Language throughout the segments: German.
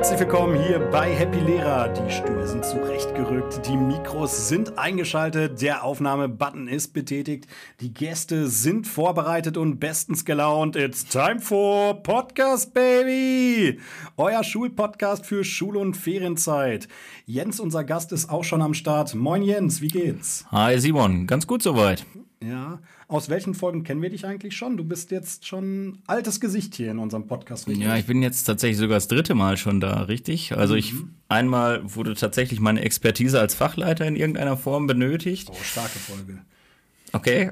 Herzlich willkommen hier bei Happy Lehrer. Die Stühle sind zurechtgerückt, die Mikros sind eingeschaltet, der Aufnahmebutton ist betätigt, die Gäste sind vorbereitet und bestens gelaunt. It's time for Podcast Baby! Euer Schulpodcast für Schule und Ferienzeit. Jens, unser Gast, ist auch schon am Start. Moin Jens, wie geht's? Hi Simon, ganz gut soweit. Ja. Aus welchen Folgen kennen wir dich eigentlich schon? Du bist jetzt schon altes Gesicht hier in unserem Podcast. Richtig? Ja, ich bin jetzt tatsächlich sogar das dritte Mal schon da, richtig? Also mhm. ich einmal wurde tatsächlich meine Expertise als Fachleiter in irgendeiner Form benötigt. Oh, starke Folge. Okay.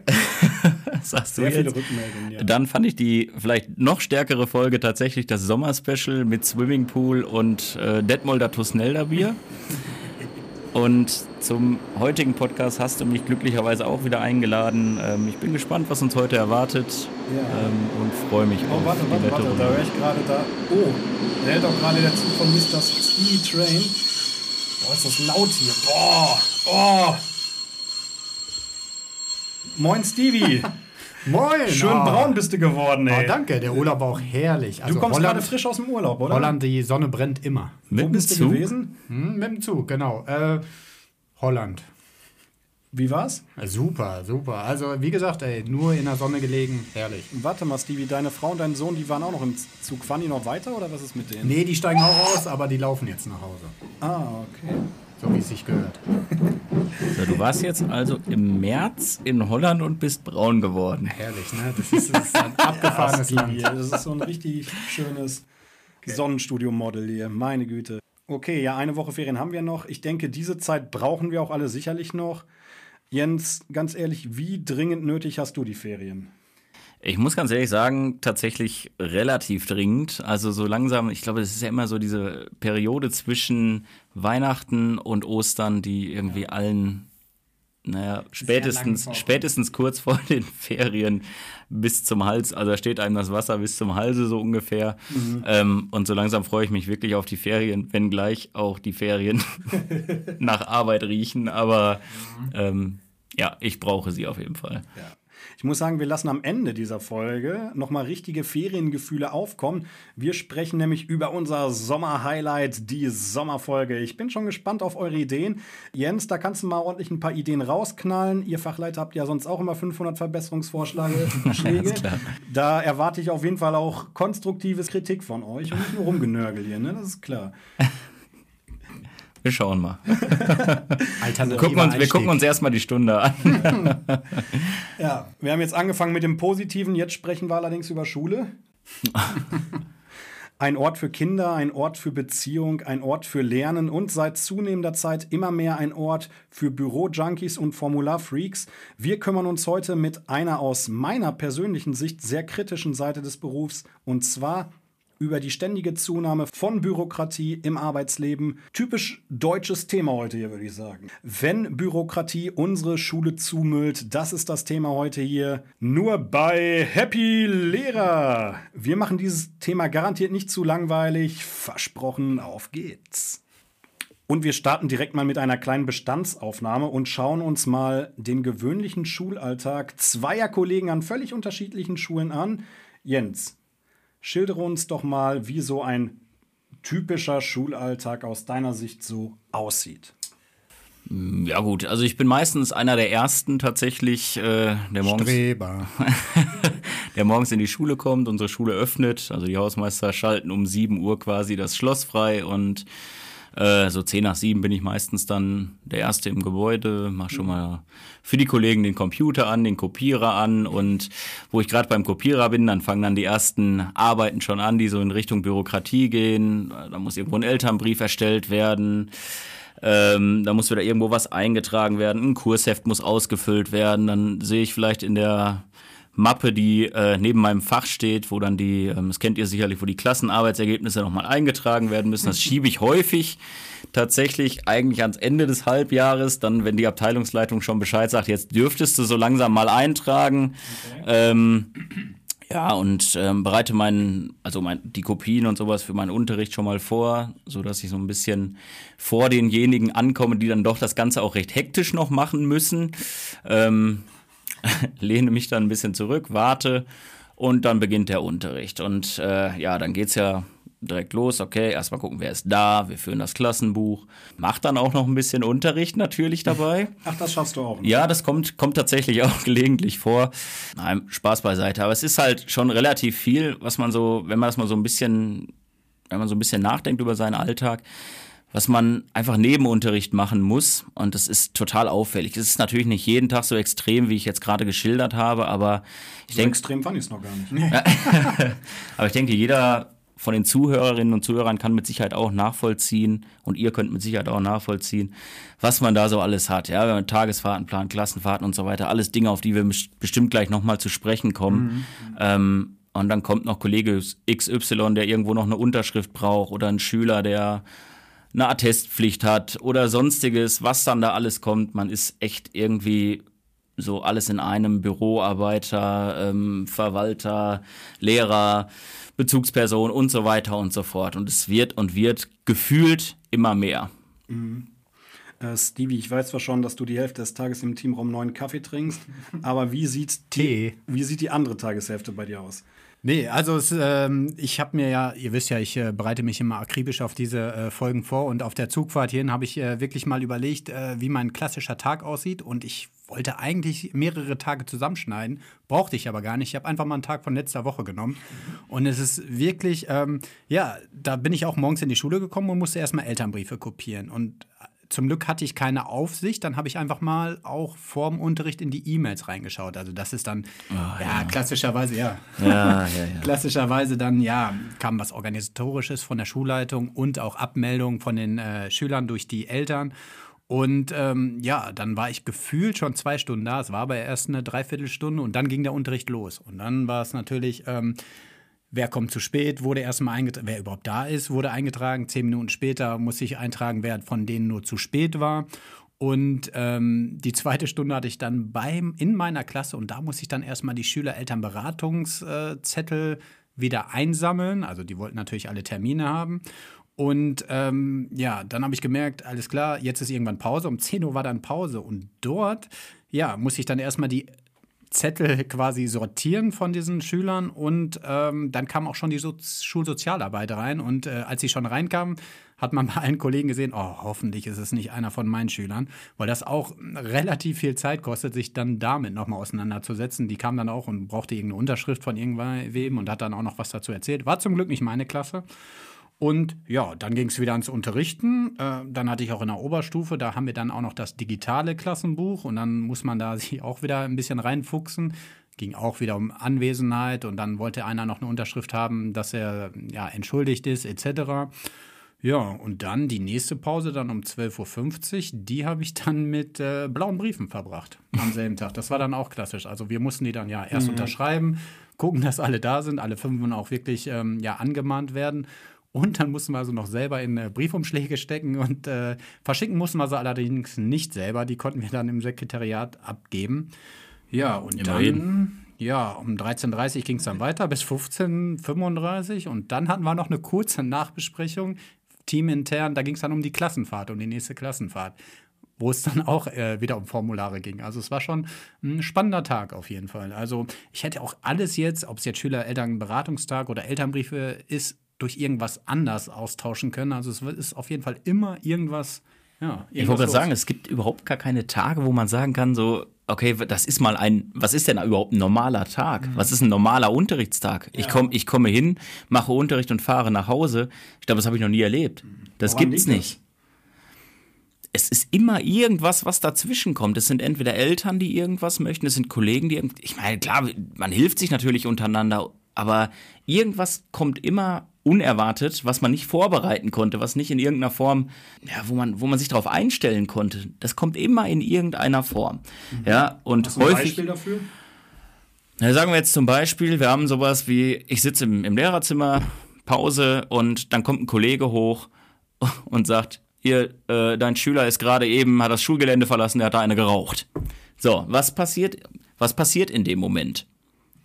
Sagst du Sehr jetzt? viele Rückmeldungen, ja. Dann fand ich die vielleicht noch stärkere Folge tatsächlich das Sommerspecial mit Swimmingpool und äh, Detmolder Tusnelder Bier. Und zum heutigen Podcast hast du mich glücklicherweise auch wieder eingeladen. Ähm, ich bin gespannt, was uns heute erwartet ja. ähm, und freue mich oh, auf warte, die warte, warte, da höre ich gerade da. Oh, der hält auch gerade der Zug von Mr. Speed Train. Boah, ist das laut hier. Boah, oh. Moin Stevie. Moin! Schön oh. braun bist du geworden, ey. Oh, danke, der Urlaub war auch herrlich. Also du kommst gerade frisch aus dem Urlaub, oder? Holland, die Sonne brennt immer. Mit Wo bist du gewesen? Hm, mit dem Zug, genau. Äh, Holland. Wie war's? Super, super. Also, wie gesagt, ey, nur in der Sonne gelegen, herrlich. Warte mal, Stevie, deine Frau und dein Sohn, die waren auch noch im Zug. Fahren die noch weiter oder was ist mit denen? Nee, die steigen auch aus, aber die laufen jetzt nach Hause. Ah, okay. So wie es sich gehört. So, du warst jetzt also im März in Holland und bist braun geworden. Herrlich, ne? Das ist, das ist ein abgefahrenes Land. Das ist so ein richtig schönes Sonnenstudio-Model hier. Meine Güte. Okay, ja, eine Woche Ferien haben wir noch. Ich denke, diese Zeit brauchen wir auch alle sicherlich noch. Jens, ganz ehrlich, wie dringend nötig hast du die Ferien? Ich muss ganz ehrlich sagen, tatsächlich relativ dringend. Also so langsam, ich glaube, es ist ja immer so diese Periode zwischen Weihnachten und Ostern, die irgendwie ja. allen, naja, spätestens, spätestens kurz vor den Ferien bis zum Hals, also da steht einem das Wasser bis zum Halse so ungefähr. Mhm. Ähm, und so langsam freue ich mich wirklich auf die Ferien, wenngleich auch die Ferien nach Arbeit riechen. Aber mhm. ähm, ja, ich brauche sie auf jeden Fall. Ja. Ich muss sagen, wir lassen am Ende dieser Folge nochmal richtige Feriengefühle aufkommen. Wir sprechen nämlich über unser Sommerhighlight, die Sommerfolge. Ich bin schon gespannt auf eure Ideen. Jens, da kannst du mal ordentlich ein paar Ideen rausknallen. Ihr Fachleiter habt ja sonst auch immer 500 Verbesserungsvorschläge. da erwarte ich auf jeden Fall auch konstruktives Kritik von euch und nicht nur Rumgenörgel hier, ne? Das ist klar. Wir schauen mal. wir, gucken uns, wir gucken uns erstmal die Stunde an. ja, wir haben jetzt angefangen mit dem Positiven, jetzt sprechen wir allerdings über Schule. Ein Ort für Kinder, ein Ort für Beziehung, ein Ort für Lernen und seit zunehmender Zeit immer mehr ein Ort für Büro-Junkies und Formularfreaks. Wir kümmern uns heute mit einer aus meiner persönlichen Sicht sehr kritischen Seite des Berufs und zwar über die ständige Zunahme von Bürokratie im Arbeitsleben. Typisch deutsches Thema heute hier, würde ich sagen. Wenn Bürokratie unsere Schule zumüllt, das ist das Thema heute hier. Nur bei Happy Lehrer. Wir machen dieses Thema garantiert nicht zu langweilig. Versprochen, auf geht's. Und wir starten direkt mal mit einer kleinen Bestandsaufnahme und schauen uns mal den gewöhnlichen Schulalltag zweier Kollegen an völlig unterschiedlichen Schulen an. Jens, Schildere uns doch mal, wie so ein typischer Schulalltag aus deiner Sicht so aussieht. Ja gut, also ich bin meistens einer der ersten tatsächlich, äh, der morgens, der morgens in die Schule kommt, unsere Schule öffnet. Also die Hausmeister schalten um 7 Uhr quasi das Schloss frei und äh, so zehn nach sieben bin ich meistens dann der Erste im Gebäude, mache schon mal für die Kollegen den Computer an, den Kopierer an und wo ich gerade beim Kopierer bin, dann fangen dann die ersten Arbeiten schon an, die so in Richtung Bürokratie gehen. Da muss irgendwo ein Elternbrief erstellt werden. Ähm, da muss wieder irgendwo was eingetragen werden, ein Kursheft muss ausgefüllt werden, dann sehe ich vielleicht in der Mappe, die äh, neben meinem Fach steht, wo dann die, ähm, das kennt ihr sicherlich, wo die Klassenarbeitsergebnisse nochmal eingetragen werden müssen. Das schiebe ich häufig tatsächlich eigentlich ans Ende des Halbjahres, dann wenn die Abteilungsleitung schon Bescheid sagt, jetzt dürftest du so langsam mal eintragen. Okay. Ähm, ja, und ähm, bereite meinen, also mein, die Kopien und sowas für meinen Unterricht schon mal vor, so dass ich so ein bisschen vor denjenigen ankomme, die dann doch das Ganze auch recht hektisch noch machen müssen. Ähm, lehne mich dann ein bisschen zurück, warte und dann beginnt der Unterricht. Und äh, ja, dann geht's ja direkt los, okay, erstmal gucken, wer ist da, wir führen das Klassenbuch, macht dann auch noch ein bisschen Unterricht natürlich dabei. Ach, das schaffst du auch. Nicht. Ja, das kommt, kommt tatsächlich auch gelegentlich vor. Nein, Spaß beiseite, aber es ist halt schon relativ viel, was man so, wenn man das mal so ein bisschen, wenn man so ein bisschen nachdenkt über seinen Alltag, was man einfach neben Unterricht machen muss. Und das ist total auffällig. Es ist natürlich nicht jeden Tag so extrem, wie ich jetzt gerade geschildert habe, aber ich so denke. Extrem fand ich es noch gar nicht. aber ich denke, jeder von den Zuhörerinnen und Zuhörern kann mit Sicherheit auch nachvollziehen und ihr könnt mit Sicherheit auch nachvollziehen, was man da so alles hat. Ja, wenn man Tagesfahrten plant, Klassenfahrten und so weiter, alles Dinge, auf die wir bestimmt gleich nochmal zu sprechen kommen. Mhm. Ähm, und dann kommt noch Kollege XY, der irgendwo noch eine Unterschrift braucht oder ein Schüler, der eine Attestpflicht hat oder sonstiges, was dann da alles kommt. Man ist echt irgendwie so alles in einem Büroarbeiter, ähm, Verwalter, Lehrer, Bezugsperson und so weiter und so fort. Und es wird und wird gefühlt immer mehr. Mhm. Äh, Stevie, ich weiß zwar schon, dass du die Hälfte des Tages im Teamraum neuen Kaffee trinkst, aber wie sieht, Tee. Die, wie sieht die andere Tageshälfte bei dir aus? Nee, also es, ähm, ich habe mir ja, ihr wisst ja, ich äh, bereite mich immer akribisch auf diese äh, Folgen vor. Und auf der Zugfahrt hierhin habe ich äh, wirklich mal überlegt, äh, wie mein klassischer Tag aussieht. Und ich wollte eigentlich mehrere Tage zusammenschneiden, brauchte ich aber gar nicht. Ich habe einfach mal einen Tag von letzter Woche genommen. Und es ist wirklich, ähm, ja, da bin ich auch morgens in die Schule gekommen und musste erstmal Elternbriefe kopieren. Und zum Glück hatte ich keine Aufsicht, dann habe ich einfach mal auch vorm Unterricht in die E-Mails reingeschaut. Also das ist dann, oh, ja, ja, klassischerweise, ja. Ja, ja, klassischerweise dann, ja, kam was Organisatorisches von der Schulleitung und auch Abmeldungen von den äh, Schülern durch die Eltern. Und ähm, ja, dann war ich gefühlt schon zwei Stunden da. Es war aber erst eine Dreiviertelstunde und dann ging der Unterricht los. Und dann war es natürlich ähm, Wer kommt zu spät, wurde erstmal eingetragen, wer überhaupt da ist, wurde eingetragen. Zehn Minuten später muss ich eintragen, wer von denen nur zu spät war. Und ähm, die zweite Stunde hatte ich dann beim, in meiner Klasse und da muss ich dann erstmal die Schüler-Eltern-Beratungszettel wieder einsammeln. Also die wollten natürlich alle Termine haben. Und ähm, ja, dann habe ich gemerkt, alles klar, jetzt ist irgendwann Pause. Um 10 Uhr war dann Pause. Und dort, ja, muss ich dann erstmal die Zettel quasi sortieren von diesen Schülern und ähm, dann kam auch schon die so Schulsozialarbeit rein und äh, als sie schon reinkam, hat man bei allen Kollegen gesehen, oh, hoffentlich ist es nicht einer von meinen Schülern, weil das auch relativ viel Zeit kostet, sich dann damit nochmal auseinanderzusetzen. Die kam dann auch und brauchte irgendeine Unterschrift von irgendwem und hat dann auch noch was dazu erzählt. War zum Glück nicht meine Klasse. Und ja, dann ging es wieder ans Unterrichten. Äh, dann hatte ich auch in der Oberstufe, da haben wir dann auch noch das digitale Klassenbuch und dann muss man da sich auch wieder ein bisschen reinfuchsen. Ging auch wieder um Anwesenheit und dann wollte einer noch eine Unterschrift haben, dass er ja entschuldigt ist, etc. Ja, und dann die nächste Pause, dann um 12.50 Uhr, die habe ich dann mit äh, blauen Briefen verbracht am selben Tag. Das war dann auch klassisch. Also wir mussten die dann ja erst mhm. unterschreiben, gucken, dass alle da sind, alle fünf auch wirklich ähm, ja, angemahnt werden. Und dann mussten wir also noch selber in äh, Briefumschläge stecken und äh, verschicken mussten wir sie allerdings nicht selber. Die konnten wir dann im Sekretariat abgeben. Ja, und Immerhin. dann, ja, um 13.30 Uhr ging es dann weiter bis 15.35 Uhr und dann hatten wir noch eine kurze Nachbesprechung, teamintern. Da ging es dann um die Klassenfahrt, um die nächste Klassenfahrt wo es dann auch äh, wieder um Formulare ging. Also es war schon ein spannender Tag auf jeden Fall. Also ich hätte auch alles jetzt, ob es jetzt Schüler-Eltern-Beratungstag oder Elternbriefe ist, durch irgendwas anders austauschen können. Also es ist auf jeden Fall immer irgendwas. Ja, ich wollte gerade sagen, es gibt überhaupt gar keine Tage, wo man sagen kann, so, okay, das ist mal ein, was ist denn überhaupt ein normaler Tag? Mhm. Was ist ein normaler Unterrichtstag? Ja. Ich, komm, ich komme hin, mache Unterricht und fahre nach Hause. Ich glaube, das habe ich noch nie erlebt. Das Woran gibt's nicht. Es ist immer irgendwas, was dazwischen kommt. Es sind entweder Eltern, die irgendwas möchten, es sind Kollegen, die, ich meine, klar, man hilft sich natürlich untereinander, aber irgendwas kommt immer unerwartet, was man nicht vorbereiten konnte, was nicht in irgendeiner Form, ja, wo man, wo man sich darauf einstellen konnte. Das kommt immer in irgendeiner Form. Mhm. Ja, und Hast du ein häufig. Beispiel dafür? Na, sagen wir jetzt zum Beispiel, wir haben sowas wie, ich sitze im, im Lehrerzimmer, Pause und dann kommt ein Kollege hoch und sagt, hier, äh, dein Schüler ist gerade eben, hat das Schulgelände verlassen, der hat da eine geraucht. So, was passiert, was passiert in dem Moment?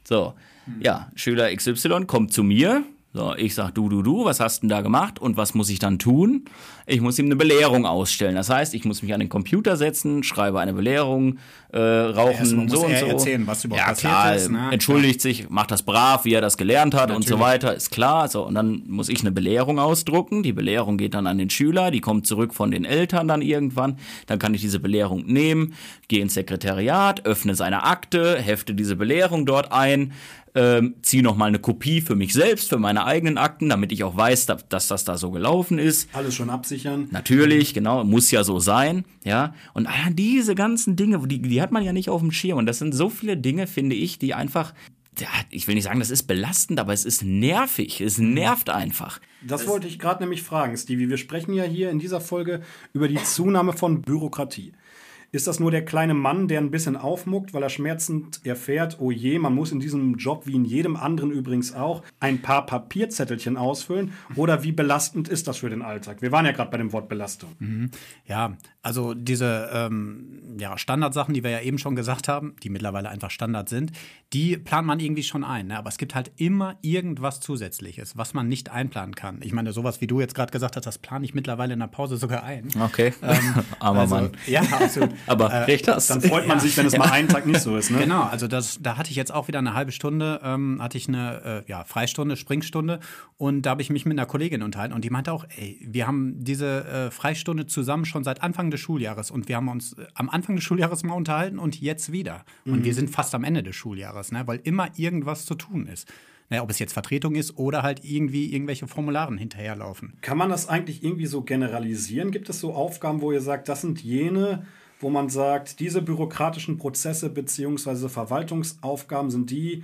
So, mhm. ja, Schüler XY kommt zu mir, So, ich sag du, du, du, was hast denn da gemacht und was muss ich dann tun? Ich muss ihm eine Belehrung ausstellen. Das heißt, ich muss mich an den Computer setzen, schreibe eine Belehrung, äh, rauchen, so und so. erzählen, was überhaupt ja, passiert klar, ist. Ne? entschuldigt sich, macht das brav, wie er das gelernt hat und so Natürlich. weiter, ist klar. So, und dann muss ich eine Belehrung ausdrucken. Die Belehrung geht dann an den Schüler, die kommt zurück von den Eltern dann irgendwann. Dann kann ich diese Belehrung nehmen, gehe ins Sekretariat, öffne seine Akte, hefte diese Belehrung dort ein, ähm, ziehe nochmal eine Kopie für mich selbst, für meine eigenen Akten, damit ich auch weiß, dass, dass das da so gelaufen ist. Alles schon absichern. Natürlich, genau, muss ja so sein, ja. Und ah, diese ganzen Dinge, die, die hat man ja nicht auf dem Schirm. Und das sind so viele Dinge, finde ich, die einfach, ja, ich will nicht sagen, das ist belastend, aber es ist nervig. Es nervt einfach. Das wollte ich gerade nämlich fragen, Stevie. Wir sprechen ja hier in dieser Folge über die Zunahme von Bürokratie. Ist das nur der kleine Mann, der ein bisschen aufmuckt, weil er schmerzend erfährt, oh je, man muss in diesem Job, wie in jedem anderen übrigens auch, ein paar Papierzettelchen ausfüllen? Oder wie belastend ist das für den Alltag? Wir waren ja gerade bei dem Wort Belastung. Ja, also diese ähm, ja, Standardsachen, die wir ja eben schon gesagt haben, die mittlerweile einfach Standard sind, die plant man irgendwie schon ein. Ne? Aber es gibt halt immer irgendwas Zusätzliches, was man nicht einplanen kann. Ich meine, sowas wie du jetzt gerade gesagt hast, das plane ich mittlerweile in der Pause sogar ein. Okay. Armer Also, Mann. Ja, absolut. Aber Äh, recht hast. Dann freut man sich, wenn es mal einen Tag nicht so ist. Ne? Genau, also das, da hatte ich jetzt auch wieder eine halbe Stunde, ähm, hatte ich eine äh, ja, Freistunde, Springstunde und da habe ich mich mit einer Kollegin unterhalten und die meinte auch, ey, wir haben diese äh, Freistunde zusammen schon seit Anfang des Schuljahres und wir haben uns äh, am Anfang des Schuljahres mal unterhalten und jetzt wieder. Und wir sind fast am Ende des Schuljahres, ne, weil immer irgendwas zu tun ist. Naja, ob es jetzt Vertretung ist oder halt irgendwie irgendwelche Formularen hinterherlaufen. Kann man das eigentlich irgendwie so generalisieren? Gibt es so Aufgaben, wo ihr sagt, das sind jene, wo man sagt, diese bürokratischen Prozesse bzw. Verwaltungsaufgaben sind die,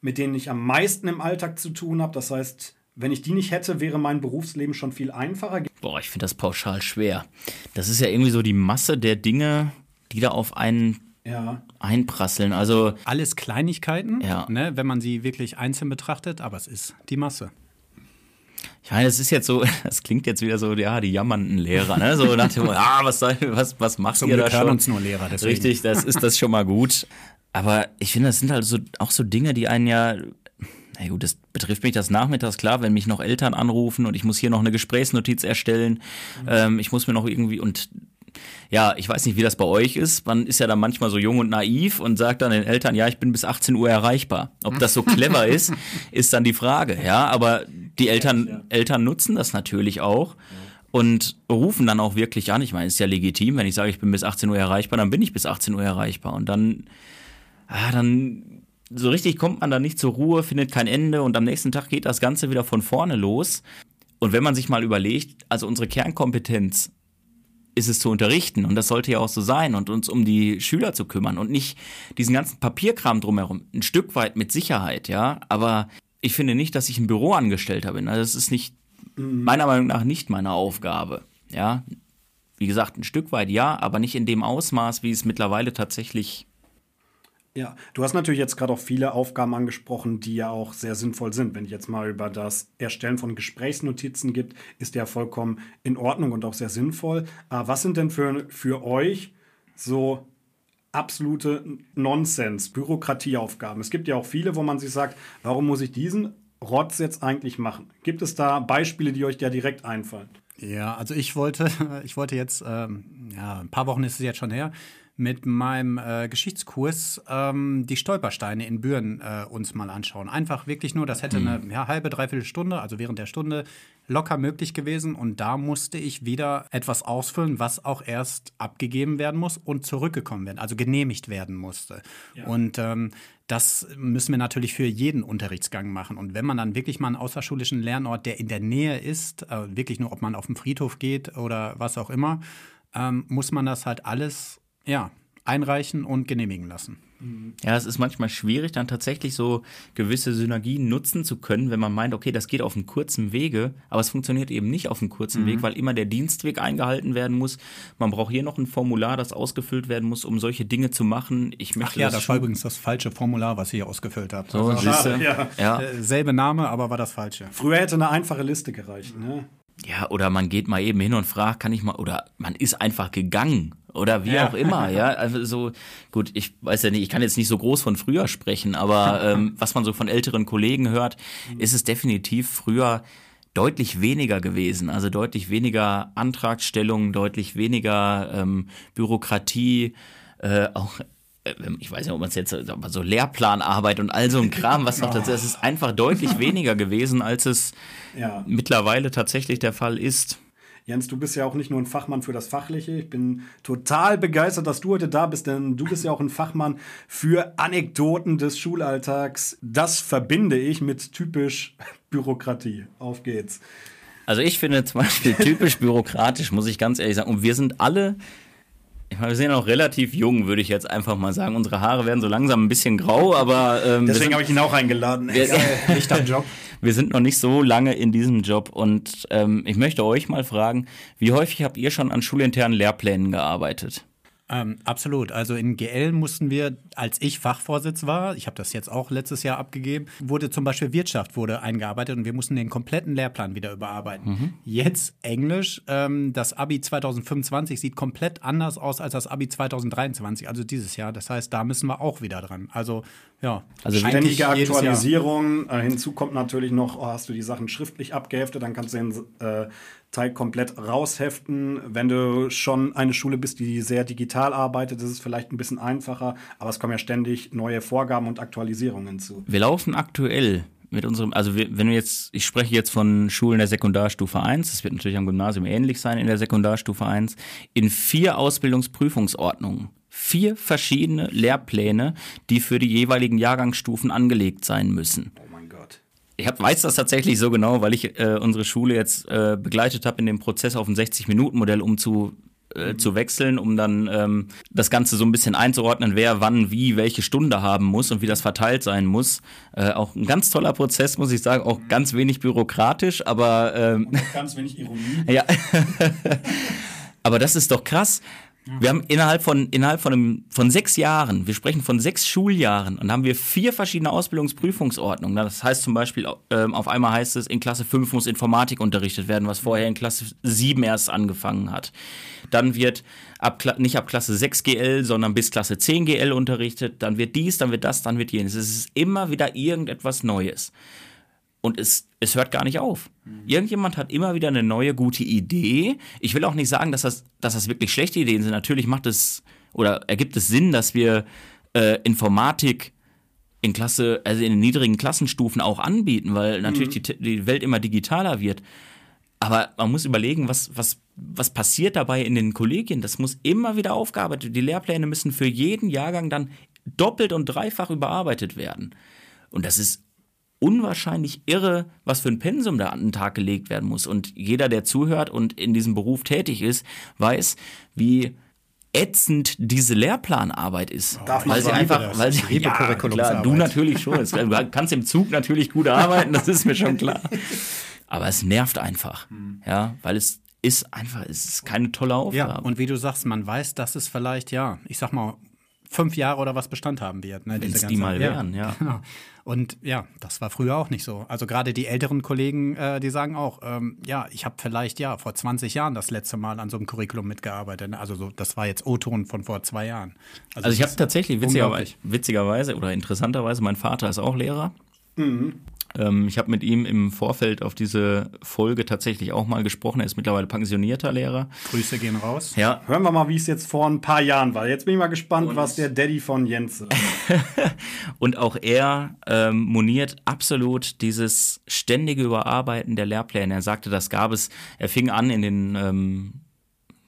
mit denen ich am meisten im Alltag zu tun habe? Das heißt, wenn ich die nicht hätte, wäre mein Berufsleben schon viel einfacher. Boah, ich finde das pauschal schwer. Das ist ja irgendwie so die Masse der Dinge, die da auf einen Ja. einprasseln. Also, Alles Kleinigkeiten, Ja. ne, wenn man sie wirklich einzeln betrachtet, aber es ist die Masse. Ich meine, es ist jetzt so, das klingt jetzt wieder so, ja, die jammernden Lehrer, ne? So nach dem, ah, was, soll, was, was macht Zum ihr da Glück schon? uns nur Lehrer, deswegen. Richtig, das ist das schon mal gut. Aber ich finde, das sind halt so, auch so Dinge, die einen ja, na gut, das betrifft mich das nachmittags, klar, wenn mich noch Eltern anrufen und ich muss hier noch eine Gesprächsnotiz erstellen, ähm, ich muss mir noch irgendwie und ja, ich weiß nicht, wie das bei euch ist. Man ist ja dann manchmal so jung und naiv und sagt dann den Eltern, ja, ich bin bis 18 Uhr erreichbar. Ob das so clever ist, ist dann die Frage, ja. Aber die Eltern, Eltern nutzen das natürlich auch und rufen dann auch wirklich an. Ich meine, ist ja legitim, wenn ich sage, ich bin bis 18 Uhr erreichbar, dann bin ich bis 18 Uhr erreichbar. Und dann, ah, dann so richtig kommt man da nicht zur Ruhe, findet kein Ende und am nächsten Tag geht das Ganze wieder von vorne los. Und wenn man sich mal überlegt, also unsere Kernkompetenz ist es zu unterrichten und das sollte ja auch so sein und uns um die Schüler zu kümmern und nicht diesen ganzen Papierkram drumherum. Ein Stück weit mit Sicherheit, ja, aber ich finde nicht, dass ich ein Büroangestellter bin. Also das ist nicht meiner Meinung nach nicht meine Aufgabe, ja. Wie gesagt, ein Stück weit ja, aber nicht in dem Ausmaß, wie es mittlerweile tatsächlich Ja, du hast natürlich jetzt gerade auch viele Aufgaben angesprochen, die ja auch sehr sinnvoll sind. Wenn ich jetzt mal über das Erstellen von Gesprächsnotizen gibt, ist ja vollkommen in Ordnung und auch sehr sinnvoll. Aber was sind denn für, für euch so absolute Nonsens, Bürokratieaufgaben? Es gibt ja auch viele, wo man sich sagt, warum muss ich diesen Rotz jetzt eigentlich machen? Gibt es da Beispiele, die euch da direkt einfallen? Ja, also ich wollte, ich wollte jetzt, ähm, ja, ein paar Wochen ist es jetzt schon her, mit meinem äh, Geschichtskurs ähm, die Stolpersteine in Büren äh, uns mal anschauen. Einfach wirklich nur, das hätte eine ja, halbe, dreiviertel Stunde, also während der Stunde locker möglich gewesen. Und da musste ich wieder etwas ausfüllen, was auch erst abgegeben werden muss und zurückgekommen werden, also genehmigt werden musste. Und ähm, das müssen wir natürlich für jeden Unterrichtsgang machen. Und wenn man dann wirklich mal einen außerschulischen Lernort, der in der Nähe ist, äh, wirklich nur, ob man auf den Friedhof geht oder was auch immer, ähm, muss man das halt alles ja, einreichen und genehmigen lassen. Ja, es ist manchmal schwierig, dann tatsächlich so gewisse Synergien nutzen zu können, wenn man meint, okay, das geht auf einem kurzen Wege, aber es funktioniert eben nicht auf einem kurzen Weg, weil immer der Dienstweg eingehalten werden muss. Man braucht hier noch ein Formular, das ausgefüllt werden muss, um solche Dinge zu machen. Ich möchte Ja, das das war übrigens das falsche Formular, was ihr ausgefüllt habt. so, Also, ja. ja. äh, selbe Name, aber war das falsche. Früher hätte eine einfache Liste gereicht. Ne? Ja, oder man geht mal eben hin und fragt, kann ich mal, oder man ist einfach gegangen oder wie ja. auch immer, ja. Also so, gut, ich weiß ja nicht, ich kann jetzt nicht so groß von früher sprechen, aber ähm, was man so von älteren Kollegen hört, ist es definitiv früher deutlich weniger gewesen. Also deutlich weniger Antragstellungen, deutlich weniger ähm, Bürokratie, äh, auch ich weiß nicht, ob man es jetzt so Lehrplanarbeit und all so ein Kram, was noch dazu ist, ist einfach deutlich weniger gewesen, als es ja. mittlerweile tatsächlich der Fall ist. Jens, du bist ja auch nicht nur ein Fachmann für das Fachliche. Ich bin total begeistert, dass du heute da bist, denn du bist ja auch ein Fachmann für Anekdoten des Schulalltags. Das verbinde ich mit typisch Bürokratie. Auf geht's. Also ich finde zum Beispiel typisch bürokratisch, muss ich ganz ehrlich sagen. Und wir sind alle ich meine, wir sind ja noch relativ jung, würde ich jetzt einfach mal sagen. Unsere Haare werden so langsam ein bisschen grau, aber. Ähm, Deswegen habe ich ihn auch eingeladen. Wir, nicht am Job. Wir sind noch nicht so lange in diesem Job und ähm, ich möchte euch mal fragen, wie häufig habt ihr schon an schulinternen Lehrplänen gearbeitet? Ähm, absolut. Also in GL mussten wir, als ich Fachvorsitz war, ich habe das jetzt auch letztes Jahr abgegeben, wurde zum Beispiel Wirtschaft wurde eingearbeitet und wir mussten den kompletten Lehrplan wieder überarbeiten. Mhm. Jetzt Englisch, ähm, das Abi 2025 sieht komplett anders aus als das Abi 2023, also dieses Jahr. Das heißt, da müssen wir auch wieder dran. Also ja. Also ständige Aktualisierung. Äh, hinzu kommt natürlich noch, oh, hast du die Sachen schriftlich abgeheftet, dann kannst du den äh, Teil komplett rausheften. Wenn du schon eine Schule bist, die sehr digital arbeitet, ist es vielleicht ein bisschen einfacher, aber es kommen ja ständig neue Vorgaben und Aktualisierungen zu. Wir laufen aktuell mit unserem, also wir, wenn wir jetzt, ich spreche jetzt von Schulen der Sekundarstufe 1, das wird natürlich am Gymnasium ähnlich sein in der Sekundarstufe 1, in vier Ausbildungsprüfungsordnungen. Vier verschiedene Lehrpläne, die für die jeweiligen Jahrgangsstufen angelegt sein müssen. Ich hab, weiß das tatsächlich so genau, weil ich äh, unsere Schule jetzt äh, begleitet habe in dem Prozess auf ein 60-Minuten-Modell um zu äh, zu wechseln, um dann ähm, das Ganze so ein bisschen einzuordnen, wer wann wie welche Stunde haben muss und wie das verteilt sein muss. Äh, auch ein ganz toller Prozess, muss ich sagen, auch ganz wenig bürokratisch, aber ähm, ganz wenig Ironie. ja. aber das ist doch krass. Wir haben innerhalb von, innerhalb von, einem, von sechs Jahren, wir sprechen von sechs Schuljahren, und haben wir vier verschiedene Ausbildungsprüfungsordnungen. Das heißt zum Beispiel, ähm, auf einmal heißt es, in Klasse 5 muss Informatik unterrichtet werden, was vorher in Klasse 7 erst angefangen hat. Dann wird ab, nicht ab Klasse 6 GL, sondern bis Klasse 10 GL unterrichtet. Dann wird dies, dann wird das, dann wird jenes. Es ist immer wieder irgendetwas Neues. Und es, es hört gar nicht auf. Mhm. Irgendjemand hat immer wieder eine neue, gute Idee. Ich will auch nicht sagen, dass das, dass das wirklich schlechte Ideen sind. Natürlich macht es oder ergibt es Sinn, dass wir äh, Informatik in Klasse, also in den niedrigen Klassenstufen auch anbieten, weil natürlich mhm. die, die Welt immer digitaler wird. Aber man muss überlegen, was, was, was passiert dabei in den Kollegien. Das muss immer wieder aufgearbeitet. Die Lehrpläne müssen für jeden Jahrgang dann doppelt und dreifach überarbeitet werden. Und das ist unwahrscheinlich irre, was für ein Pensum da an den Tag gelegt werden muss. Und jeder, der zuhört und in diesem Beruf tätig ist, weiß, wie ätzend diese Lehrplanarbeit ist. Darf weil sie einfach, weil sie ja, klar, du natürlich schon. Du kannst im Zug natürlich gut arbeiten, das ist mir schon klar. Aber es nervt einfach, hm. ja, weil es ist einfach, es ist keine tolle Aufgabe. Ja, und wie du sagst, man weiß, dass es vielleicht, ja, ich sag mal, fünf Jahre oder was Bestand haben wird. Ne, Wenn es die mal wären, ja. Genau. Und ja, das war früher auch nicht so. Also gerade die älteren Kollegen, äh, die sagen auch, ähm, ja, ich habe vielleicht ja vor 20 Jahren das letzte Mal an so einem Curriculum mitgearbeitet. Also so, das war jetzt O-Ton von vor zwei Jahren. Also, also ich habe tatsächlich witzigerweise, witzigerweise oder interessanterweise, mein Vater ist auch Lehrer. Mhm. Ähm, ich habe mit ihm im Vorfeld auf diese Folge tatsächlich auch mal gesprochen. Er ist mittlerweile pensionierter Lehrer. Grüße gehen raus. Ja. Hören wir mal, wie es jetzt vor ein paar Jahren war. Jetzt bin ich mal gespannt, Und was der Daddy von Jens Und auch er ähm, moniert absolut dieses ständige Überarbeiten der Lehrpläne. Er sagte, das gab es, er fing an in den ähm,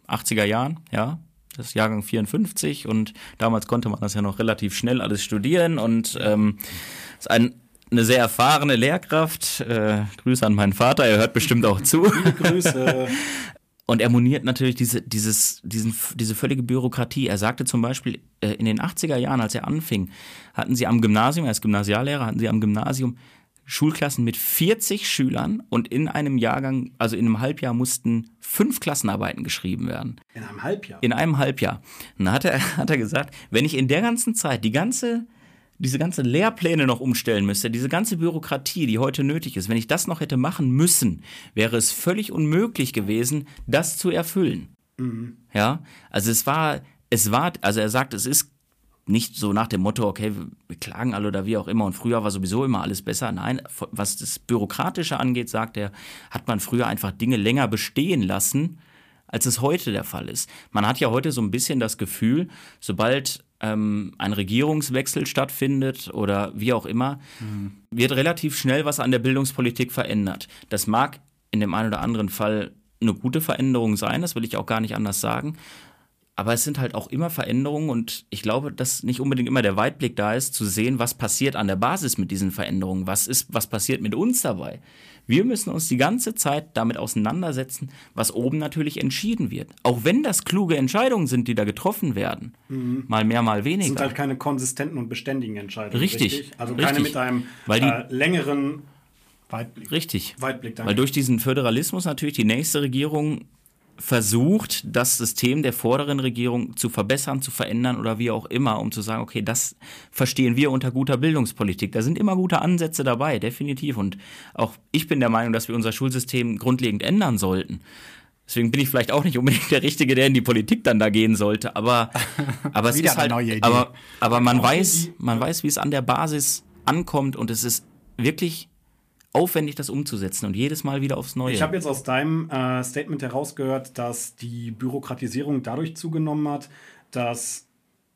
80er Jahren, ja, das ist Jahrgang 54 und damals konnte man das ja noch relativ schnell alles studieren und ähm, ist ein eine sehr erfahrene Lehrkraft. Äh, Grüße an meinen Vater, er hört bestimmt auch zu. Grüße. Und er moniert natürlich diese, dieses, diesen, diese völlige Bürokratie. Er sagte zum Beispiel, äh, in den 80er Jahren, als er anfing, hatten sie am Gymnasium, er ist Gymnasiallehrer, hatten sie am Gymnasium Schulklassen mit 40 Schülern und in einem Jahrgang, also in einem Halbjahr, mussten fünf Klassenarbeiten geschrieben werden. In einem Halbjahr? In einem Halbjahr. Und dann hat er, hat er gesagt, wenn ich in der ganzen Zeit die ganze diese ganzen Lehrpläne noch umstellen müsste, diese ganze Bürokratie, die heute nötig ist, wenn ich das noch hätte machen müssen, wäre es völlig unmöglich gewesen, das zu erfüllen. Mhm. Ja, also es war, es war, also er sagt, es ist nicht so nach dem Motto, okay, wir klagen alle oder wie auch immer und früher war sowieso immer alles besser. Nein, was das Bürokratische angeht, sagt er, hat man früher einfach Dinge länger bestehen lassen, als es heute der Fall ist. Man hat ja heute so ein bisschen das Gefühl, sobald ähm, ein Regierungswechsel stattfindet oder wie auch immer, mhm. wird relativ schnell was an der Bildungspolitik verändert. Das mag in dem einen oder anderen Fall eine gute Veränderung sein, das will ich auch gar nicht anders sagen. Aber es sind halt auch immer Veränderungen und ich glaube, dass nicht unbedingt immer der Weitblick da ist, zu sehen, was passiert an der Basis mit diesen Veränderungen, was ist, was passiert mit uns dabei. Wir müssen uns die ganze Zeit damit auseinandersetzen, was oben natürlich entschieden wird. Auch wenn das kluge Entscheidungen sind, die da getroffen werden. Mhm. Mal mehr, mal weniger. Das sind halt keine konsistenten und beständigen Entscheidungen. Richtig. richtig? Also keine richtig. mit einem Weil die, äh, längeren Weitblick. Richtig. Weitblick, danke. Weil durch diesen Föderalismus natürlich die nächste Regierung versucht, das System der vorderen Regierung zu verbessern, zu verändern oder wie auch immer, um zu sagen, okay, das verstehen wir unter guter Bildungspolitik. Da sind immer gute Ansätze dabei, definitiv. Und auch ich bin der Meinung, dass wir unser Schulsystem grundlegend ändern sollten. Deswegen bin ich vielleicht auch nicht unbedingt der Richtige, der in die Politik dann da gehen sollte. Aber, aber es ist halt, aber, aber man weiß, man weiß, wie es an der Basis ankommt und es ist wirklich aufwendig, das umzusetzen und jedes Mal wieder aufs Neue. Ich habe jetzt aus deinem äh, Statement herausgehört, dass die Bürokratisierung dadurch zugenommen hat, dass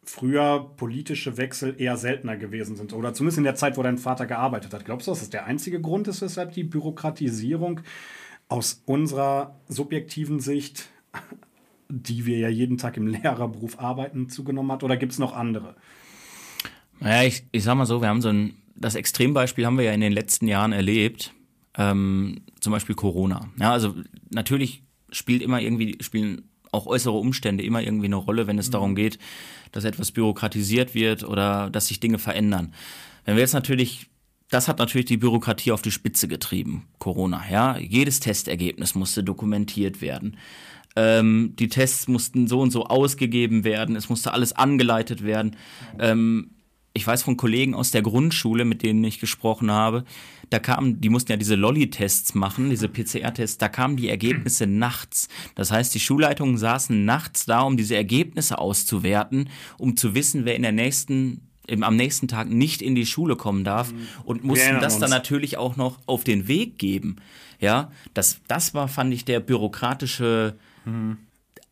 früher politische Wechsel eher seltener gewesen sind. Oder zumindest in der Zeit, wo dein Vater gearbeitet hat. Glaubst du, dass das der einzige Grund ist, weshalb die Bürokratisierung aus unserer subjektiven Sicht, die wir ja jeden Tag im Lehrerberuf arbeiten, zugenommen hat? Oder gibt es noch andere? Naja, ich, ich sag mal so, wir haben so ein das Extrembeispiel haben wir ja in den letzten Jahren erlebt, ähm, zum Beispiel Corona. Ja, also natürlich spielt immer irgendwie, spielen auch äußere Umstände immer irgendwie eine Rolle, wenn es mhm. darum geht, dass etwas bürokratisiert wird oder dass sich Dinge verändern. Wenn wir jetzt natürlich, das hat natürlich die Bürokratie auf die Spitze getrieben, Corona. Ja, jedes Testergebnis musste dokumentiert werden. Ähm, die Tests mussten so und so ausgegeben werden. Es musste alles angeleitet werden. Ähm, ich weiß von Kollegen aus der Grundschule, mit denen ich gesprochen habe, da kamen, die mussten ja diese Lolli-Tests machen, diese PCR-Tests, da kamen die Ergebnisse nachts. Das heißt, die Schulleitungen saßen nachts da, um diese Ergebnisse auszuwerten, um zu wissen, wer in der nächsten eben am nächsten Tag nicht in die Schule kommen darf mhm. und mussten das dann natürlich auch noch auf den Weg geben. Ja, das, das war, fand ich, der bürokratische mhm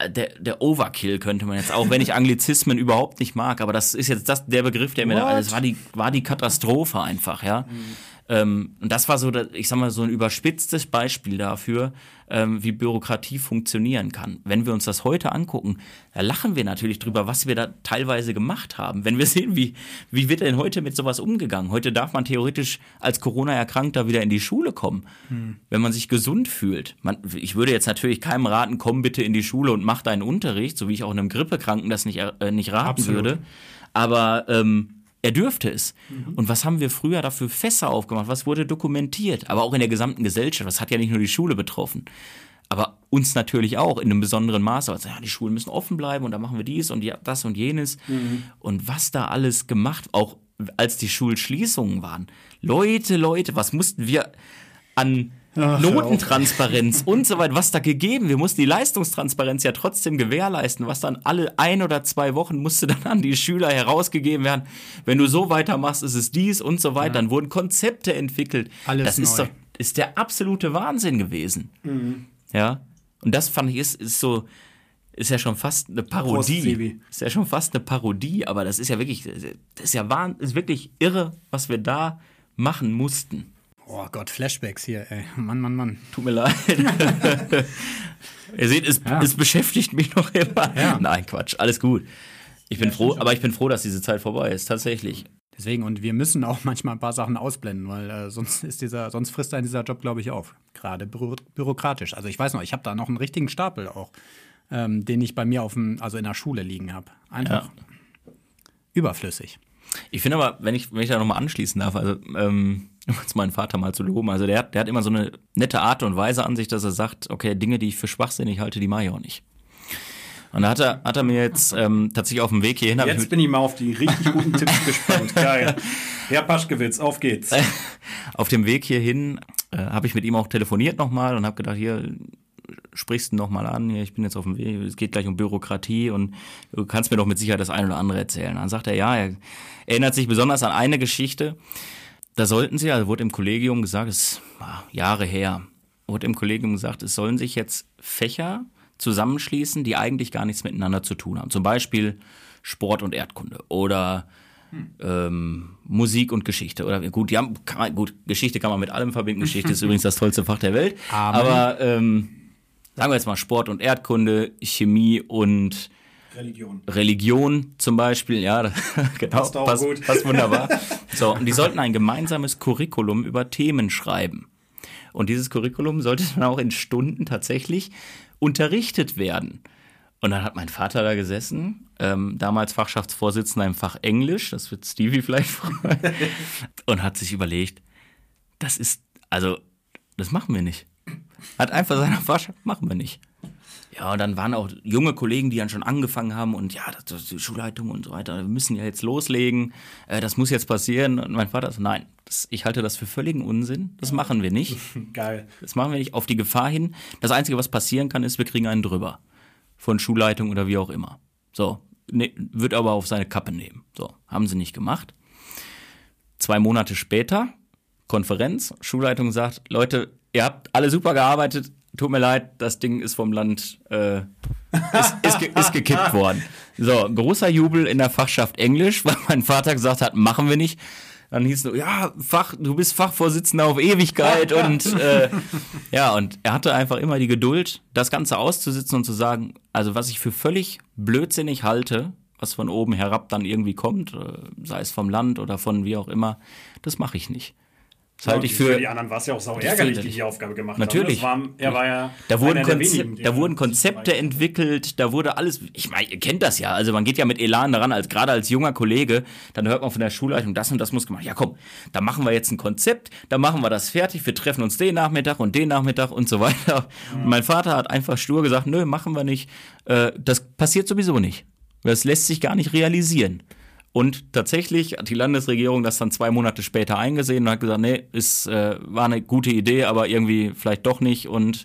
der, der Overkill könnte man jetzt auch, wenn ich Anglizismen überhaupt nicht mag, aber das ist jetzt das, der Begriff, der mir da, das war die, war die Katastrophe einfach, ja. Mhm. Ähm, und das war so, ich sag mal, so ein überspitztes Beispiel dafür, ähm, wie Bürokratie funktionieren kann. Wenn wir uns das heute angucken, da lachen wir natürlich drüber, was wir da teilweise gemacht haben. Wenn wir sehen, wie, wie wird denn heute mit sowas umgegangen? Heute darf man theoretisch als Corona-Erkrankter wieder in die Schule kommen, hm. wenn man sich gesund fühlt. Man, ich würde jetzt natürlich keinem raten, komm bitte in die Schule und mach deinen Unterricht, so wie ich auch einem Grippekranken das nicht, äh, nicht raten Absolut. würde. Aber ähm, er dürfte es. Mhm. Und was haben wir früher dafür Fässer aufgemacht? Was wurde dokumentiert? Aber auch in der gesamten Gesellschaft. Das hat ja nicht nur die Schule betroffen. Aber uns natürlich auch in einem besonderen Maße. Also, ja, die Schulen müssen offen bleiben und da machen wir dies und das und jenes. Mhm. Und was da alles gemacht, auch als die Schulschließungen waren. Leute, Leute, was mussten wir an Ach, Notentransparenz und so weiter, was da gegeben. Wir mussten die Leistungstransparenz ja trotzdem gewährleisten, was dann alle ein oder zwei Wochen musste dann an die Schüler herausgegeben werden. Wenn du so weitermachst, ist es dies und so weiter. Ja. Dann wurden Konzepte entwickelt. Alles das neu. ist doch ist der absolute Wahnsinn gewesen. Mhm. Ja. Und das fand ich ist, ist so ist ja schon fast eine Parodie. Ist ja schon fast eine Parodie, aber das ist ja wirklich das ist ja wahn, ist wirklich irre, was wir da machen mussten. Oh Gott, Flashbacks hier, ey. Mann, Mann, Mann. Tut mir leid. Ihr seht, es, ja. es, beschäftigt mich noch immer. Ja. Nein, Quatsch, alles gut. Ich bin ja, froh, aber ich bin froh, dass diese Zeit vorbei ist, tatsächlich. Deswegen, und wir müssen auch manchmal ein paar Sachen ausblenden, weil äh, sonst ist dieser, sonst frisst ein dieser Job, glaube ich, auf. Gerade büro bürokratisch. Also ich weiß noch, ich habe da noch einen richtigen Stapel auch, ähm, den ich bei mir auf dem, also in der Schule liegen habe. Einfach überflüssig. Ich finde aber, wenn ich, wenn ich da nochmal anschließen darf, also ähm, um jetzt meinen Vater mal zu loben, also der, der hat immer so eine nette Art und Weise an sich, dass er sagt, okay, Dinge, die ich für schwachsinnig halte, die mache ich auch nicht. Und da hat er, hat er mir jetzt ähm, tatsächlich auf dem Weg hierhin. Jetzt ich bin ich mal auf die richtig guten Tipps gespannt. Geil. Herr Paschkewitz, auf geht's. auf dem Weg hierhin äh, habe ich mit ihm auch telefoniert nochmal und habe gedacht, hier, sprichst ihn nochmal an, ich bin jetzt auf dem Weg, es geht gleich um Bürokratie und du kannst mir doch mit Sicherheit das eine oder andere erzählen. Dann sagt er, ja, er erinnert sich besonders an eine Geschichte. Da sollten sie, also wurde im Kollegium gesagt, es war Jahre her, wurde im Kollegium gesagt, es sollen sich jetzt Fächer zusammenschließen, die eigentlich gar nichts miteinander zu tun haben. Zum Beispiel Sport und Erdkunde oder ähm, Musik und Geschichte. Oder gut, die haben, kann, gut, Geschichte kann man mit allem verbinden. Geschichte ist übrigens das tollste Fach der Welt. Amen. Aber ähm, sagen wir jetzt mal Sport und Erdkunde, Chemie und Religion. Religion zum Beispiel, ja, genau, passt, auch passt, gut. passt wunderbar. so, und die sollten ein gemeinsames Curriculum über Themen schreiben. Und dieses Curriculum sollte dann auch in Stunden tatsächlich unterrichtet werden. Und dann hat mein Vater da gesessen, ähm, damals Fachschaftsvorsitzender im Fach Englisch, das wird Stevie vielleicht freuen, und hat sich überlegt, das ist, also, das machen wir nicht. Hat einfach seine Fachschaft, machen wir nicht. Ja, und dann waren auch junge Kollegen, die dann schon angefangen haben und ja, das, ist die Schulleitung und so weiter, wir müssen ja jetzt loslegen, äh, das muss jetzt passieren. Und mein Vater so, nein, das, ich halte das für völligen Unsinn, das machen wir nicht. Geil. Das machen wir nicht auf die Gefahr hin. Das Einzige, was passieren kann, ist, wir kriegen einen drüber von Schulleitung oder wie auch immer. So, ne, wird aber auf seine Kappe nehmen. So, haben sie nicht gemacht. Zwei Monate später, Konferenz, Schulleitung sagt, Leute, ihr habt alle super gearbeitet, tut mir leid, das Ding ist vom Land, äh, ist, ist, ist, gekippt worden. So, großer Jubel in der Fachschaft Englisch, weil mein Vater gesagt hat, machen wir nicht. Dann hieß es, ja, Fach, du bist Fachvorsitzender auf Ewigkeit und äh, ja, und er hatte einfach immer die Geduld, das Ganze auszusitzen und zu sagen, also was ich für völlig blödsinnig halte, was von oben herab dann irgendwie kommt, äh, sei es vom Land oder von wie auch immer, das mache ich nicht. Das halte ich für, für die anderen war es ja auch sau ärgerlich, die die Aufgabe gemacht Natürlich. haben. Natürlich. Er war ja da wurden, Konzept, da wurden Konzepte entwickelt, da wurde alles, ich meine, ihr kennt das ja, also man geht ja mit Elan daran, als gerade als junger Kollege, dann hört man von der Schulleitung, das und das muss gemacht. Ja komm, da machen wir jetzt ein Konzept, da machen wir das fertig, wir treffen uns den Nachmittag und den Nachmittag und so weiter. Und mein Vater hat einfach stur gesagt, nö, machen wir nicht. Äh, das passiert sowieso nicht. Das lässt sich gar nicht realisieren. Und tatsächlich hat die Landesregierung das dann zwei Monate später eingesehen und hat gesagt, nee, es äh, war eine gute Idee, aber irgendwie vielleicht doch nicht und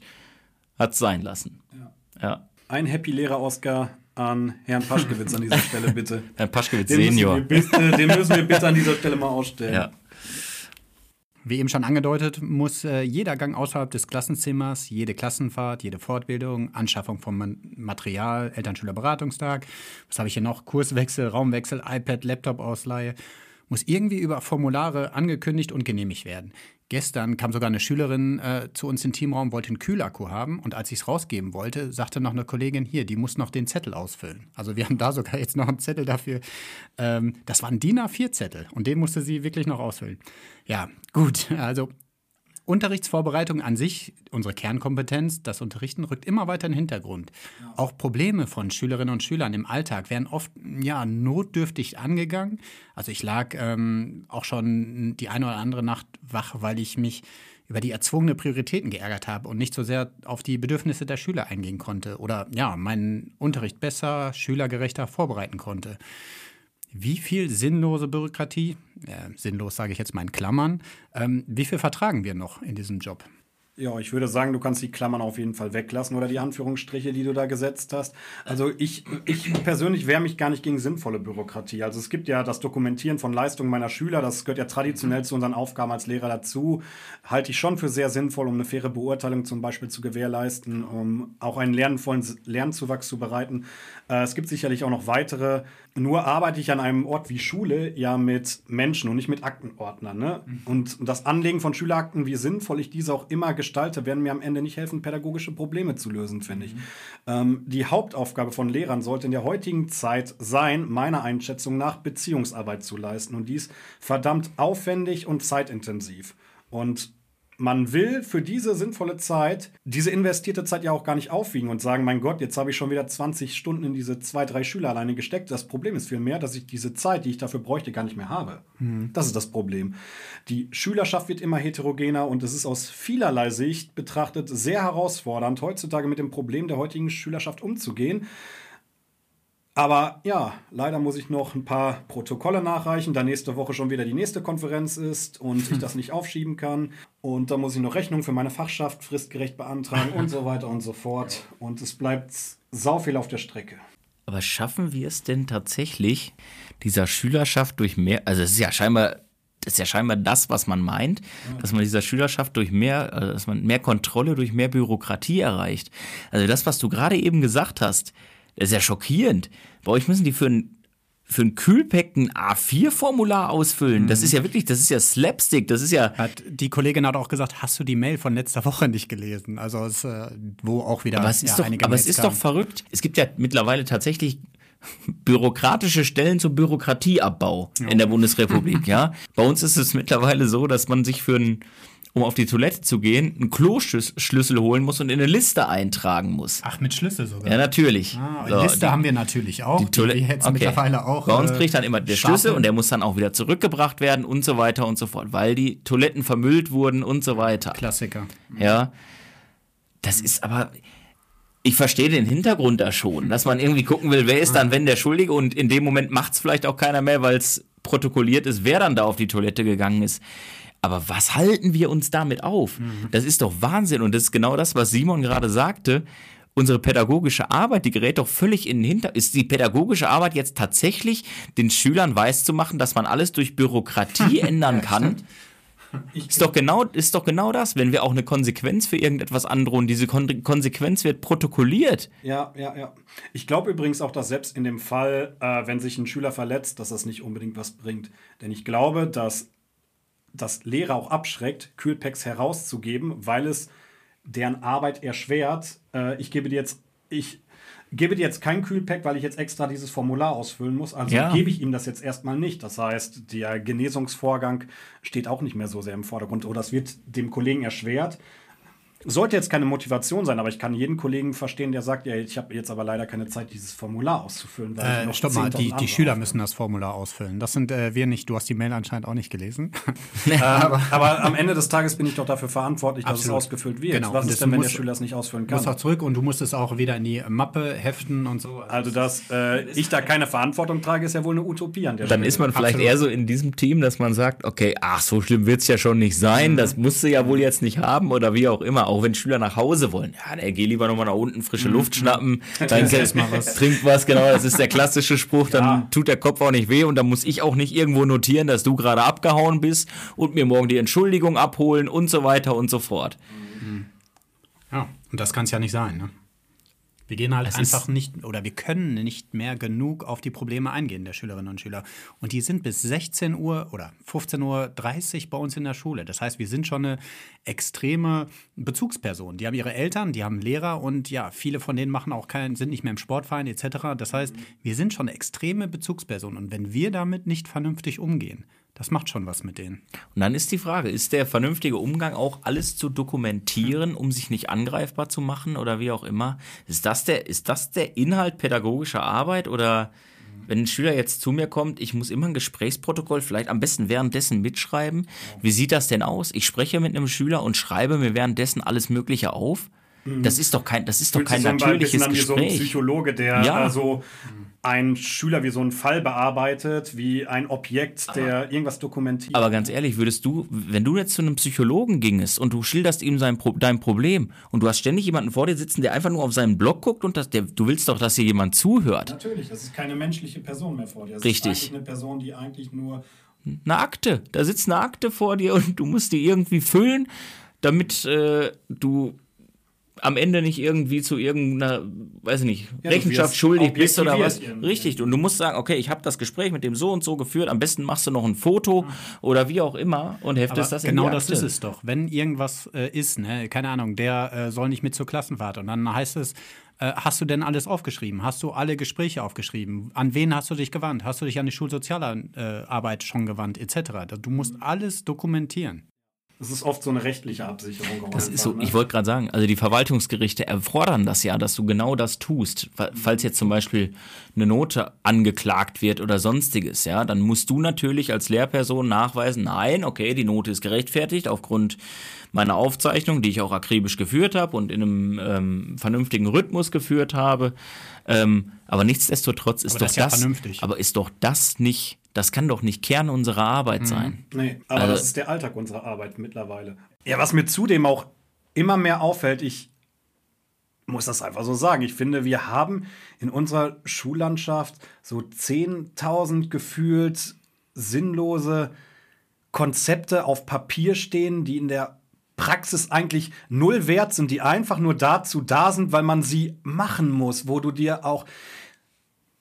hat es sein lassen. Ja. ja. Ein Happy Lehrer Oscar an Herrn Paschkewitz an dieser Stelle bitte. Herrn Paschkewitz den Senior. Müssen bitte, den müssen wir bitte an dieser Stelle mal ausstellen. Ja. Wie eben schon angedeutet, muss äh, jeder Gang außerhalb des Klassenzimmers, jede Klassenfahrt, jede Fortbildung, Anschaffung von Material, Elternschülerberatungstag, was habe ich hier noch, Kurswechsel, Raumwechsel, iPad, Laptop-Ausleihe, muss irgendwie über Formulare angekündigt und genehmigt werden. Gestern kam sogar eine Schülerin äh, zu uns in den Teamraum, wollte einen Kühlakku haben und als ich es rausgeben wollte, sagte noch eine Kollegin, hier, die muss noch den Zettel ausfüllen. Also wir haben da sogar jetzt noch einen Zettel dafür. Ähm, das war ein DIN A4-Zettel und den musste sie wirklich noch ausfüllen. Ja, gut, also Unterrichtsvorbereitung an sich, unsere Kernkompetenz, das Unterrichten rückt immer weiter in den Hintergrund. Ja. Auch Probleme von Schülerinnen und Schülern im Alltag werden oft ja notdürftig angegangen. Also ich lag ähm, auch schon die eine oder andere Nacht wach, weil ich mich über die erzwungene Prioritäten geärgert habe und nicht so sehr auf die Bedürfnisse der Schüler eingehen konnte oder ja, meinen Unterricht besser, schülergerechter vorbereiten konnte. Wie viel sinnlose Bürokratie, äh, sinnlos sage ich jetzt mal in Klammern, ähm, wie viel vertragen wir noch in diesem Job? Ja, ich würde sagen, du kannst die Klammern auf jeden Fall weglassen oder die Anführungsstriche, die du da gesetzt hast. Also ich, ich persönlich wehre mich gar nicht gegen sinnvolle Bürokratie. Also es gibt ja das Dokumentieren von Leistungen meiner Schüler, das gehört ja traditionell zu unseren Aufgaben als Lehrer dazu. Halte ich schon für sehr sinnvoll, um eine faire Beurteilung zum Beispiel zu gewährleisten, um auch einen lernvollen Lernzuwachs zu bereiten. Äh, es gibt sicherlich auch noch weitere. Nur arbeite ich an einem Ort wie Schule ja mit Menschen und nicht mit Aktenordnern. Ne? Mhm. Und das Anlegen von Schülerakten, wie sinnvoll ich diese auch immer gestalte, werden mir am Ende nicht helfen, pädagogische Probleme zu lösen, finde ich. Mhm. Ähm, die Hauptaufgabe von Lehrern sollte in der heutigen Zeit sein, meiner Einschätzung nach, Beziehungsarbeit zu leisten. Und dies verdammt aufwendig und zeitintensiv. Und man will für diese sinnvolle Zeit, diese investierte Zeit ja auch gar nicht aufwiegen und sagen, mein Gott, jetzt habe ich schon wieder 20 Stunden in diese zwei, drei Schüler alleine gesteckt. Das Problem ist vielmehr, dass ich diese Zeit, die ich dafür bräuchte, gar nicht mehr habe. Mhm. Das ist das Problem. Die Schülerschaft wird immer heterogener und es ist aus vielerlei Sicht betrachtet sehr herausfordernd, heutzutage mit dem Problem der heutigen Schülerschaft umzugehen. Aber ja, leider muss ich noch ein paar Protokolle nachreichen, da nächste Woche schon wieder die nächste Konferenz ist und ich das nicht aufschieben kann. Und da muss ich noch Rechnungen für meine Fachschaft fristgerecht beantragen und so weiter und so fort. Und es bleibt sau viel auf der Strecke. Aber schaffen wir es denn tatsächlich, dieser Schülerschaft durch mehr, also es ist ja scheinbar das ist ja scheinbar das, was man meint, dass man dieser Schülerschaft durch mehr, also dass man mehr Kontrolle durch mehr Bürokratie erreicht. Also das, was du gerade eben gesagt hast, das ist ja schockierend. Bei euch müssen die für ein für ein Kühlpack ein A4-Formular ausfüllen. Das ist ja wirklich, das ist ja Slapstick, das ist ja. Hat, die Kollegin hat auch gesagt, hast du die Mail von letzter Woche nicht gelesen? Also es, äh, wo auch wieder. Aber es ist, ja, doch, aber es ist doch verrückt. Es gibt ja mittlerweile tatsächlich bürokratische Stellen zum Bürokratieabbau ja. in der Bundesrepublik, ja. Bei uns ist es mittlerweile so, dass man sich für ein um auf die Toilette zu gehen, einen Kloschlüssel holen muss und in eine Liste eintragen muss. Ach, mit Schlüssel sogar? Ja, natürlich. Ah, so, Liste die, haben wir natürlich auch. Die Toilette jetzt okay. mittlerweile auch. Bei uns äh, kriegt dann immer der. Schlüssel und der muss dann auch wieder zurückgebracht werden und so weiter und so fort, weil die Toiletten vermüllt wurden und so weiter. Klassiker. Ja. Das ist aber, ich verstehe den Hintergrund da schon, dass man irgendwie gucken will, wer ist dann, wenn der Schuldige und in dem Moment macht es vielleicht auch keiner mehr, weil es protokolliert ist, wer dann da auf die Toilette gegangen ist. Aber was halten wir uns damit auf? Mhm. Das ist doch Wahnsinn und das ist genau das, was Simon gerade sagte. Unsere pädagogische Arbeit, die gerät doch völlig in den Hinter. Ist die pädagogische Arbeit jetzt tatsächlich, den Schülern weiszumachen, dass man alles durch Bürokratie ändern kann? ist doch genau, ist doch genau das, wenn wir auch eine Konsequenz für irgendetwas androhen. Diese Kon Konsequenz wird protokolliert. Ja, ja, ja. Ich glaube übrigens auch, dass selbst in dem Fall, äh, wenn sich ein Schüler verletzt, dass das nicht unbedingt was bringt. Denn ich glaube, dass das Lehrer auch abschreckt, Kühlpacks herauszugeben, weil es deren Arbeit erschwert. Äh, ich gebe dir jetzt, ich gebe dir jetzt kein Kühlpack, weil ich jetzt extra dieses Formular ausfüllen muss. Also ja. gebe ich ihm das jetzt erstmal nicht. Das heißt, der Genesungsvorgang steht auch nicht mehr so sehr im Vordergrund oder es wird dem Kollegen erschwert. Sollte jetzt keine Motivation sein, aber ich kann jeden Kollegen verstehen, der sagt, ja, ich habe jetzt aber leider keine Zeit, dieses Formular auszufüllen. Weil äh, stopp mal, die, die Schüler müssen das Formular ausfüllen. Das sind äh, wir nicht. Du hast die Mail anscheinend auch nicht gelesen. äh, aber, aber, am Ende des Tages bin ich doch dafür verantwortlich, dass Absolut. es ausgefüllt wird. Genau. Was ist denn, wenn der Schüler es nicht ausfüllen kann? Du musst auch zurück und du musst es auch wieder in die Mappe heften und so. Also, dass äh, ich da keine Verantwortung trage, ist ja wohl eine Utopie an der Dann Stelle. ist man vielleicht Absolut. eher so in diesem Team, dass man sagt, okay, ach, so schlimm wird es ja schon nicht sein. Mhm. Das musst du ja wohl jetzt nicht haben oder wie auch immer. Auch wenn Schüler nach Hause wollen. Ja, der geh lieber nochmal nach unten, frische mhm. Luft schnappen, dann was. trink was, genau, das ist der klassische Spruch, dann ja. tut der Kopf auch nicht weh und dann muss ich auch nicht irgendwo notieren, dass du gerade abgehauen bist und mir morgen die Entschuldigung abholen und so weiter und so fort. Mhm. Ja, und das kann es ja nicht sein, ne? Wir gehen halt es einfach nicht oder wir können nicht mehr genug auf die Probleme eingehen der Schülerinnen und Schüler. Und die sind bis 16 Uhr oder 15.30 Uhr bei uns in der Schule. Das heißt, wir sind schon eine extreme Bezugsperson. Die haben ihre Eltern, die haben Lehrer und ja, viele von denen machen auch keinen, sind nicht mehr im Sportverein etc. Das heißt, wir sind schon extreme Bezugspersonen. Und wenn wir damit nicht vernünftig umgehen, das macht schon was mit denen. Und dann ist die Frage, ist der vernünftige Umgang auch alles zu dokumentieren, um sich nicht angreifbar zu machen oder wie auch immer? Ist das der, ist das der Inhalt pädagogischer Arbeit oder wenn ein Schüler jetzt zu mir kommt, ich muss immer ein Gesprächsprotokoll vielleicht am besten währenddessen mitschreiben. Wie sieht das denn aus? Ich spreche mit einem Schüler und schreibe mir währenddessen alles Mögliche auf. Mhm. Das ist doch kein, das ist doch kein natürliches Gespräch. So ein Psychologe, der ja. so ein Schüler wie so einen Fall bearbeitet, wie ein Objekt, der aber, irgendwas dokumentiert. Aber ganz ehrlich, würdest du, wenn du jetzt zu einem Psychologen gingest und du schilderst ihm sein Pro dein Problem und du hast ständig jemanden vor dir sitzen, der einfach nur auf seinen Blog guckt und das, der, du willst doch, dass hier jemand zuhört. Natürlich, das ist keine menschliche Person mehr vor dir. Das Richtig. ist eine Person, die eigentlich nur eine Akte. Da sitzt eine Akte vor dir und du musst die irgendwie füllen, damit äh, du am Ende nicht irgendwie zu irgendeiner, weiß ich nicht, ja, Rechenschaft schuldig bist oder was. Richtig. Und du musst sagen, okay, ich habe das Gespräch mit dem so und so geführt. Am besten machst du noch ein Foto oder wie auch immer und heftest das in Genau das ist es doch. Wenn irgendwas äh, ist, ne, keine Ahnung, der äh, soll nicht mit zur Klassenfahrt und dann heißt es, äh, hast du denn alles aufgeschrieben? Hast du alle Gespräche aufgeschrieben? An wen hast du dich gewandt? Hast du dich an die Schulsozialarbeit schon gewandt, etc.? Du musst alles dokumentieren. Es ist oft so eine rechtliche Absicherung. Das ist so, ne? ich wollte gerade sagen, also die Verwaltungsgerichte erfordern das ja, dass du genau das tust. Falls jetzt zum Beispiel eine Note angeklagt wird oder sonstiges, ja, dann musst du natürlich als Lehrperson nachweisen, nein, okay, die Note ist gerechtfertigt aufgrund meiner Aufzeichnung, die ich auch akribisch geführt habe und in einem ähm, vernünftigen Rhythmus geführt habe. Ähm, aber nichtsdestotrotz ist aber doch das, ja das aber ist doch das nicht das kann doch nicht Kern unserer Arbeit mhm. sein. Nee, aber also, das ist der Alltag unserer Arbeit mittlerweile. Ja, was mir zudem auch immer mehr auffällt, ich muss das einfach so sagen. Ich finde, wir haben in unserer Schullandschaft so 10.000 gefühlt sinnlose Konzepte auf Papier stehen, die in der Praxis eigentlich null wert sind, die einfach nur dazu da sind, weil man sie machen muss, wo du dir auch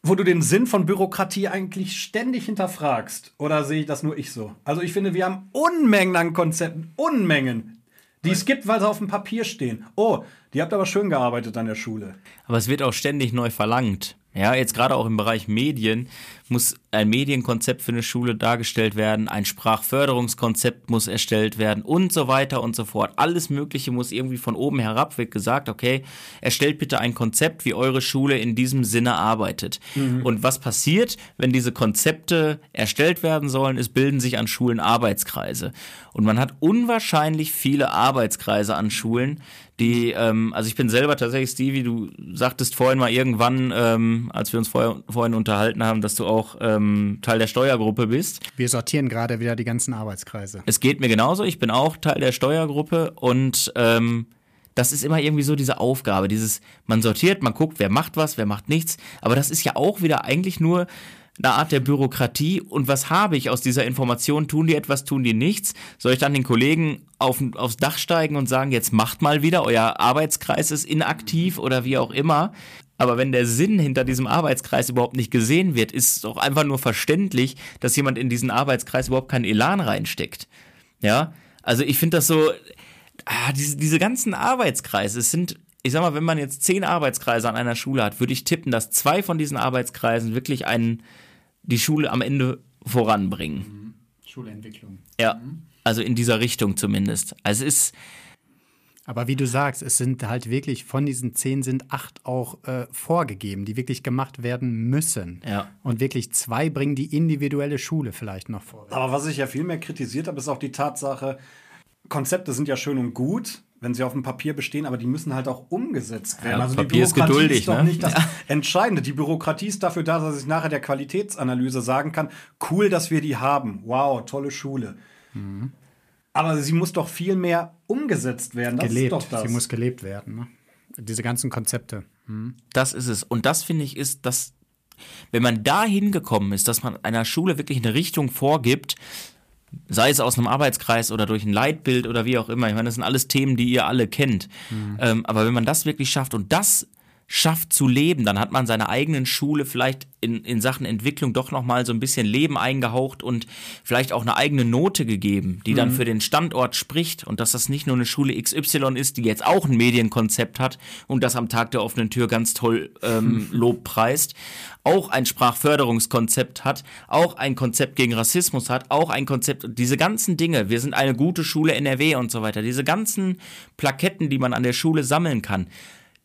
wo du den Sinn von Bürokratie eigentlich ständig hinterfragst. Oder sehe ich das nur ich so? Also ich finde, wir haben Unmengen an Konzepten, Unmengen, die es gibt, weil sie auf dem Papier stehen. Oh, die habt aber schön gearbeitet an der Schule. Aber es wird auch ständig neu verlangt. Ja, jetzt gerade auch im Bereich Medien muss ein Medienkonzept für eine Schule dargestellt werden, ein Sprachförderungskonzept muss erstellt werden und so weiter und so fort. Alles Mögliche muss irgendwie von oben herab wird gesagt, okay, erstellt bitte ein Konzept, wie eure Schule in diesem Sinne arbeitet. Mhm. Und was passiert, wenn diese Konzepte erstellt werden sollen, es bilden sich an Schulen Arbeitskreise. Und man hat unwahrscheinlich viele Arbeitskreise an Schulen, die, ähm, also ich bin selber tatsächlich, Stevie, du sagtest vorhin mal irgendwann, ähm, als wir uns vorher, vorhin unterhalten haben, dass du auch ähm, Teil der Steuergruppe bist. Wir sortieren gerade wieder die ganzen Arbeitskreise. Es geht mir genauso, ich bin auch Teil der Steuergruppe und ähm, das ist immer irgendwie so diese Aufgabe, dieses, man sortiert, man guckt, wer macht was, wer macht nichts, aber das ist ja auch wieder eigentlich nur eine Art der Bürokratie. Und was habe ich aus dieser Information? Tun die etwas, tun die nichts? Soll ich dann den Kollegen auf, aufs Dach steigen und sagen, jetzt macht mal wieder, euer Arbeitskreis ist inaktiv oder wie auch immer? Aber wenn der Sinn hinter diesem Arbeitskreis überhaupt nicht gesehen wird, ist es doch einfach nur verständlich, dass jemand in diesen Arbeitskreis überhaupt keinen Elan reinsteckt. Ja, also ich finde das so, ah, diese, diese ganzen Arbeitskreise, es sind ich sag mal, wenn man jetzt zehn Arbeitskreise an einer Schule hat, würde ich tippen, dass zwei von diesen Arbeitskreisen wirklich einen die Schule am Ende voranbringen. Mhm. Schulentwicklung. Ja, mhm. also in dieser Richtung zumindest. Also es ist. Aber wie du sagst, es sind halt wirklich von diesen zehn sind acht auch äh, vorgegeben, die wirklich gemacht werden müssen. Ja. Und wirklich zwei bringen die individuelle Schule vielleicht noch vor. Aber was ich ja viel mehr kritisiert habe, ist auch die Tatsache, Konzepte sind ja schön und gut, wenn sie auf dem Papier bestehen, aber die müssen halt auch umgesetzt werden. Ja, also Papier die Bürokratie ist, geduldig, ist doch ne? nicht das ja. Entscheidende. Die Bürokratie ist dafür da, dass ich nachher der Qualitätsanalyse sagen kann, cool, dass wir die haben. Wow, tolle Schule. Mhm. Aber sie muss doch viel mehr umgesetzt werden. Das gelebt. ist doch das. Sie muss gelebt werden. Ne? Diese ganzen Konzepte. Mhm. Das ist es. Und das finde ich ist das, wenn man da hingekommen ist, dass man einer Schule wirklich eine Richtung vorgibt, sei es aus einem Arbeitskreis oder durch ein Leitbild oder wie auch immer. Ich meine, das sind alles Themen, die ihr alle kennt. Mhm. Ähm, aber wenn man das wirklich schafft und das schafft zu leben, dann hat man seiner eigenen Schule vielleicht in, in Sachen Entwicklung doch nochmal so ein bisschen Leben eingehaucht und vielleicht auch eine eigene Note gegeben, die mhm. dann für den Standort spricht und dass das nicht nur eine Schule XY ist, die jetzt auch ein Medienkonzept hat und das am Tag der offenen Tür ganz toll ähm, Lob preist, auch ein Sprachförderungskonzept hat, auch ein Konzept gegen Rassismus hat, auch ein Konzept, diese ganzen Dinge, wir sind eine gute Schule NRW und so weiter, diese ganzen Plaketten, die man an der Schule sammeln kann,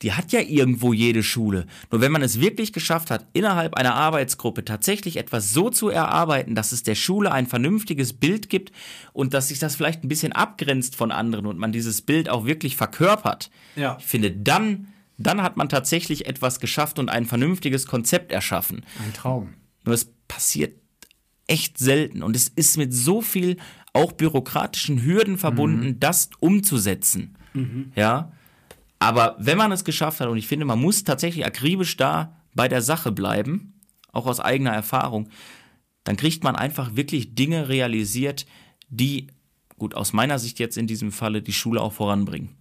die hat ja irgendwo jede Schule. Nur wenn man es wirklich geschafft hat, innerhalb einer Arbeitsgruppe tatsächlich etwas so zu erarbeiten, dass es der Schule ein vernünftiges Bild gibt und dass sich das vielleicht ein bisschen abgrenzt von anderen und man dieses Bild auch wirklich verkörpert, ja. ich finde, dann, dann hat man tatsächlich etwas geschafft und ein vernünftiges Konzept erschaffen. Ein Traum. Nur es passiert echt selten und es ist mit so viel auch bürokratischen Hürden verbunden, mhm. das umzusetzen. Mhm. Ja. Aber wenn man es geschafft hat, und ich finde, man muss tatsächlich akribisch da bei der Sache bleiben, auch aus eigener Erfahrung, dann kriegt man einfach wirklich Dinge realisiert, die, gut, aus meiner Sicht jetzt in diesem Falle, die Schule auch voranbringen.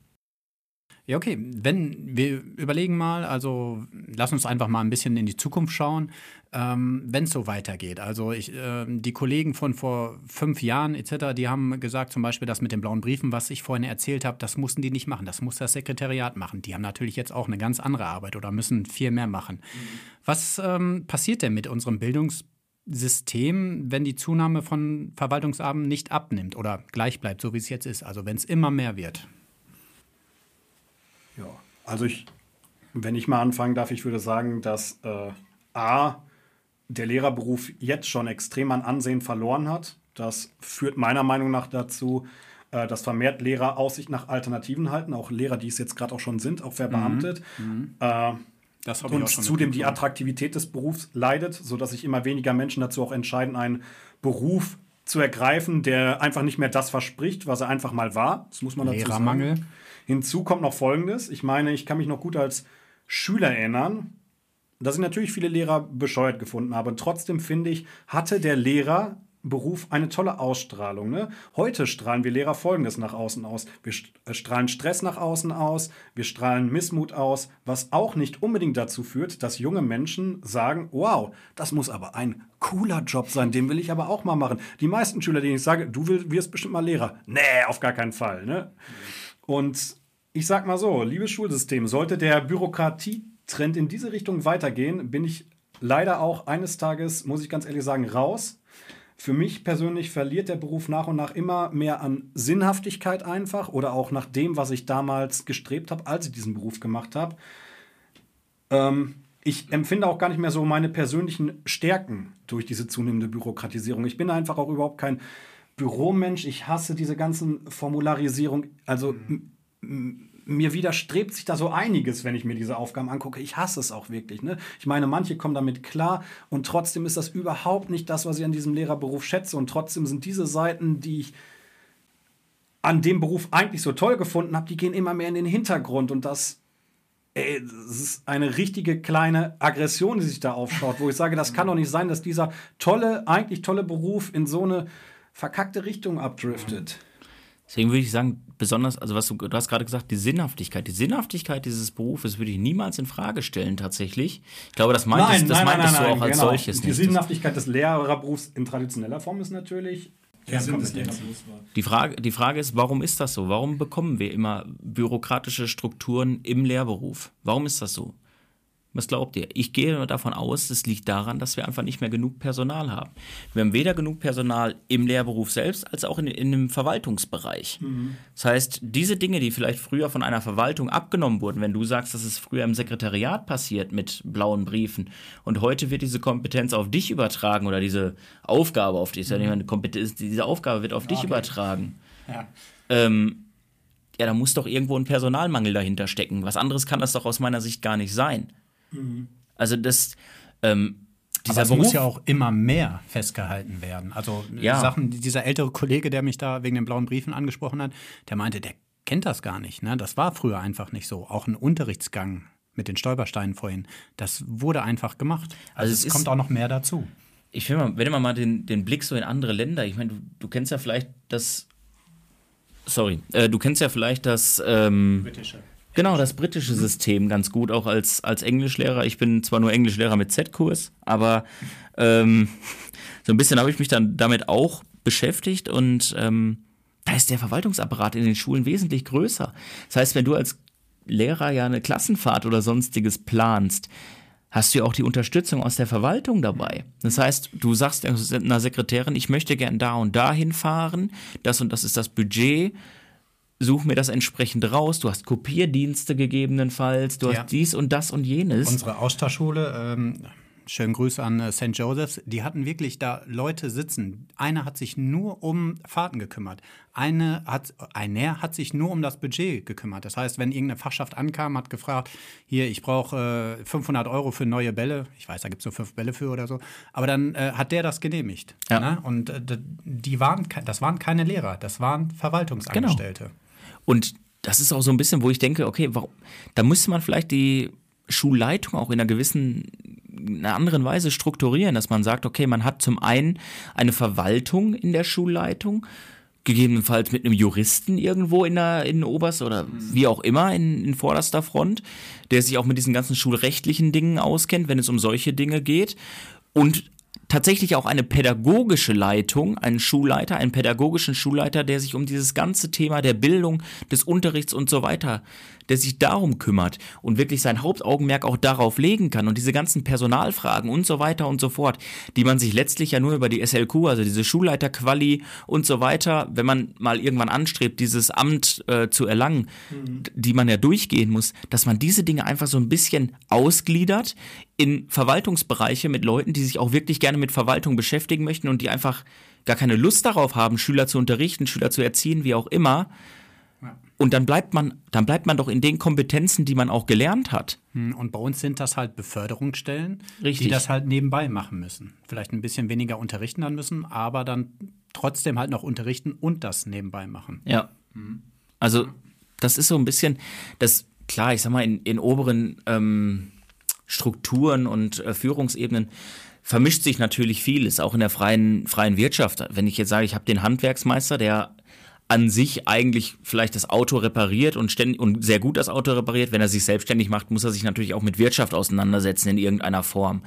Ja, okay. Wenn wir überlegen mal, also lass uns einfach mal ein bisschen in die Zukunft schauen, ähm, wenn es so weitergeht. Also ich, äh, die Kollegen von vor fünf Jahren etc., die haben gesagt, zum Beispiel das mit den blauen Briefen, was ich vorhin erzählt habe, das mussten die nicht machen, das muss das Sekretariat machen. Die haben natürlich jetzt auch eine ganz andere Arbeit oder müssen viel mehr machen. Mhm. Was ähm, passiert denn mit unserem Bildungs System, wenn die Zunahme von Verwaltungsarben nicht abnimmt oder gleich bleibt, so wie es jetzt ist. Also wenn es immer mehr wird. Ja, also ich, wenn ich mal anfangen darf, ich würde sagen, dass äh, A, der Lehrerberuf jetzt schon extrem an Ansehen verloren hat. Das führt meiner Meinung nach dazu, äh, dass vermehrt Lehrer Aussicht nach Alternativen halten, auch Lehrer, die es jetzt gerade auch schon sind, auch verbeamtet. Mhm. Mhm. Äh, und zudem die Attraktivität des Berufs leidet, sodass sich immer weniger Menschen dazu auch entscheiden, einen Beruf zu ergreifen, der einfach nicht mehr das verspricht, was er einfach mal war. Das muss man dazu Lehrermangel. sagen. Hinzu kommt noch Folgendes. Ich meine, ich kann mich noch gut als Schüler erinnern, dass ich natürlich viele Lehrer bescheuert gefunden habe. Trotzdem finde ich, hatte der Lehrer Beruf eine tolle Ausstrahlung. Ne? Heute strahlen wir Lehrer Folgendes nach außen aus. Wir äh, strahlen Stress nach außen aus, wir strahlen Missmut aus, was auch nicht unbedingt dazu führt, dass junge Menschen sagen, wow, das muss aber ein cooler Job sein, den will ich aber auch mal machen. Die meisten Schüler, denen ich sage, du wirst bestimmt mal Lehrer. Nee, auf gar keinen Fall. Ne? Und ich sag mal so, liebes Schulsystem, sollte der Bürokratietrend in diese Richtung weitergehen, bin ich leider auch eines Tages, muss ich ganz ehrlich sagen, raus für mich persönlich verliert der Beruf nach und nach immer mehr an Sinnhaftigkeit einfach oder auch nach dem, was ich damals gestrebt habe, als ich diesen Beruf gemacht habe. Ähm, ich empfinde auch gar nicht mehr so meine persönlichen Stärken durch diese zunehmende Bürokratisierung. Ich bin einfach auch überhaupt kein Büromensch. Ich hasse diese ganzen Formularisierung. Also mhm mir widerstrebt sich da so einiges, wenn ich mir diese Aufgaben angucke. Ich hasse es auch wirklich. Ne? Ich meine, manche kommen damit klar und trotzdem ist das überhaupt nicht das, was ich an diesem Lehrerberuf schätze. Und trotzdem sind diese Seiten, die ich an dem Beruf eigentlich so toll gefunden habe, die gehen immer mehr in den Hintergrund. Und das, ey, das ist eine richtige kleine Aggression, die sich da aufschaut, wo ich sage, das kann doch nicht sein, dass dieser tolle, eigentlich tolle Beruf in so eine verkackte Richtung abdriftet. Deswegen würde ich sagen, besonders, also was du, du hast gerade gesagt, die Sinnhaftigkeit. Die Sinnhaftigkeit dieses Berufes würde ich niemals in Frage stellen, tatsächlich. Ich glaube, das meintest, nein, das nein, meintest nein, du auch als genau. solches die nicht. Die Sinnhaftigkeit des Lehrerberufs in traditioneller Form ist natürlich die Frage, die Frage ist, warum ist das so? Warum bekommen wir immer bürokratische Strukturen im Lehrberuf? Warum ist das so? Was glaubt ihr? Ich gehe davon aus, es liegt daran, dass wir einfach nicht mehr genug Personal haben. Wir haben weder genug Personal im Lehrberuf selbst als auch in, in dem Verwaltungsbereich. Mhm. Das heißt, diese Dinge, die vielleicht früher von einer Verwaltung abgenommen wurden, wenn du sagst, dass es früher im Sekretariat passiert mit blauen Briefen und heute wird diese Kompetenz auf dich übertragen oder diese Aufgabe auf dich, mhm. Diese Aufgabe wird auf okay. dich übertragen. Ja. Ähm, ja, da muss doch irgendwo ein Personalmangel dahinter stecken. Was anderes kann das doch aus meiner Sicht gar nicht sein. Mhm. Also das. Ähm, dieser Aber es muss ja auch immer mehr festgehalten werden. Also ja. Sachen, dieser ältere Kollege, der mich da wegen den blauen Briefen angesprochen hat, der meinte, der kennt das gar nicht. Ne? Das war früher einfach nicht so. Auch ein Unterrichtsgang mit den Stolpersteinen vorhin, das wurde einfach gemacht. Also, also es, es kommt auch noch mehr dazu. Ich finde mal, wenn man mal den, den Blick so in andere Länder, ich meine, du, du kennst ja vielleicht das, sorry, äh, du kennst ja vielleicht das ähm, britische Genau, das britische System ganz gut, auch als, als Englischlehrer. Ich bin zwar nur Englischlehrer mit Z-Kurs, aber ähm, so ein bisschen habe ich mich dann damit auch beschäftigt und ähm, da ist der Verwaltungsapparat in den Schulen wesentlich größer. Das heißt, wenn du als Lehrer ja eine Klassenfahrt oder sonstiges planst, hast du ja auch die Unterstützung aus der Verwaltung dabei. Das heißt, du sagst einer Sekretärin, ich möchte gern da und da hinfahren, das und das ist das Budget such mir das entsprechend raus. Du hast Kopierdienste gegebenenfalls, du ja. hast dies und das und jenes. Unsere Austauschschule, ähm, schönen Grüß an äh, St. Joseph's, die hatten wirklich da Leute sitzen. Einer hat sich nur um Fahrten gekümmert. Eine hat, einer hat sich nur um das Budget gekümmert. Das heißt, wenn irgendeine Fachschaft ankam, hat gefragt, hier, ich brauche äh, 500 Euro für neue Bälle. Ich weiß, da gibt es nur fünf Bälle für oder so. Aber dann äh, hat der das genehmigt. Ja. Ne? Und äh, die waren, das waren keine Lehrer, das waren Verwaltungsangestellte. Genau. Und das ist auch so ein bisschen, wo ich denke, okay, warum, da müsste man vielleicht die Schulleitung auch in einer gewissen, einer anderen Weise strukturieren, dass man sagt, okay, man hat zum einen eine Verwaltung in der Schulleitung, gegebenenfalls mit einem Juristen irgendwo in der in Oberst oder wie auch immer in, in vorderster Front, der sich auch mit diesen ganzen schulrechtlichen Dingen auskennt, wenn es um solche Dinge geht. Und tatsächlich auch eine pädagogische Leitung, einen Schulleiter, einen pädagogischen Schulleiter, der sich um dieses ganze Thema der Bildung, des Unterrichts und so weiter, der sich darum kümmert und wirklich sein Hauptaugenmerk auch darauf legen kann und diese ganzen Personalfragen und so weiter und so fort, die man sich letztlich ja nur über die SLQ, also diese Schulleiterquali und so weiter, wenn man mal irgendwann anstrebt, dieses Amt äh, zu erlangen, mhm. die man ja durchgehen muss, dass man diese Dinge einfach so ein bisschen ausgliedert in Verwaltungsbereiche mit Leuten, die sich auch wirklich gerne mit Verwaltung beschäftigen möchten und die einfach gar keine Lust darauf haben, Schüler zu unterrichten, Schüler zu erziehen, wie auch immer. Und dann bleibt man, dann bleibt man doch in den Kompetenzen, die man auch gelernt hat. Hm, und bei uns sind das halt Beförderungsstellen, Richtig. die das halt nebenbei machen müssen. Vielleicht ein bisschen weniger unterrichten dann müssen, aber dann trotzdem halt noch unterrichten und das nebenbei machen. Ja. Also das ist so ein bisschen, das klar, ich sag mal, in, in oberen ähm, Strukturen und äh, Führungsebenen vermischt sich natürlich vieles, auch in der freien, freien Wirtschaft. Wenn ich jetzt sage, ich habe den Handwerksmeister, der an sich eigentlich vielleicht das Auto repariert und, ständig, und sehr gut das Auto repariert. Wenn er sich selbstständig macht, muss er sich natürlich auch mit Wirtschaft auseinandersetzen in irgendeiner Form.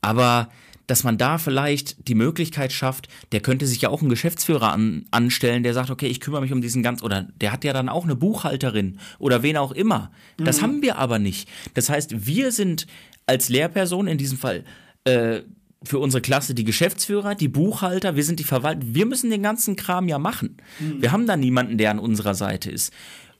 Aber dass man da vielleicht die Möglichkeit schafft, der könnte sich ja auch einen Geschäftsführer an, anstellen, der sagt, okay, ich kümmere mich um diesen ganz, oder der hat ja dann auch eine Buchhalterin oder wen auch immer. Das mhm. haben wir aber nicht. Das heißt, wir sind als Lehrperson in diesem Fall äh, für unsere Klasse die Geschäftsführer, die Buchhalter, wir sind die Verwaltung. Wir müssen den ganzen Kram ja machen. Mhm. Wir haben da niemanden, der an unserer Seite ist.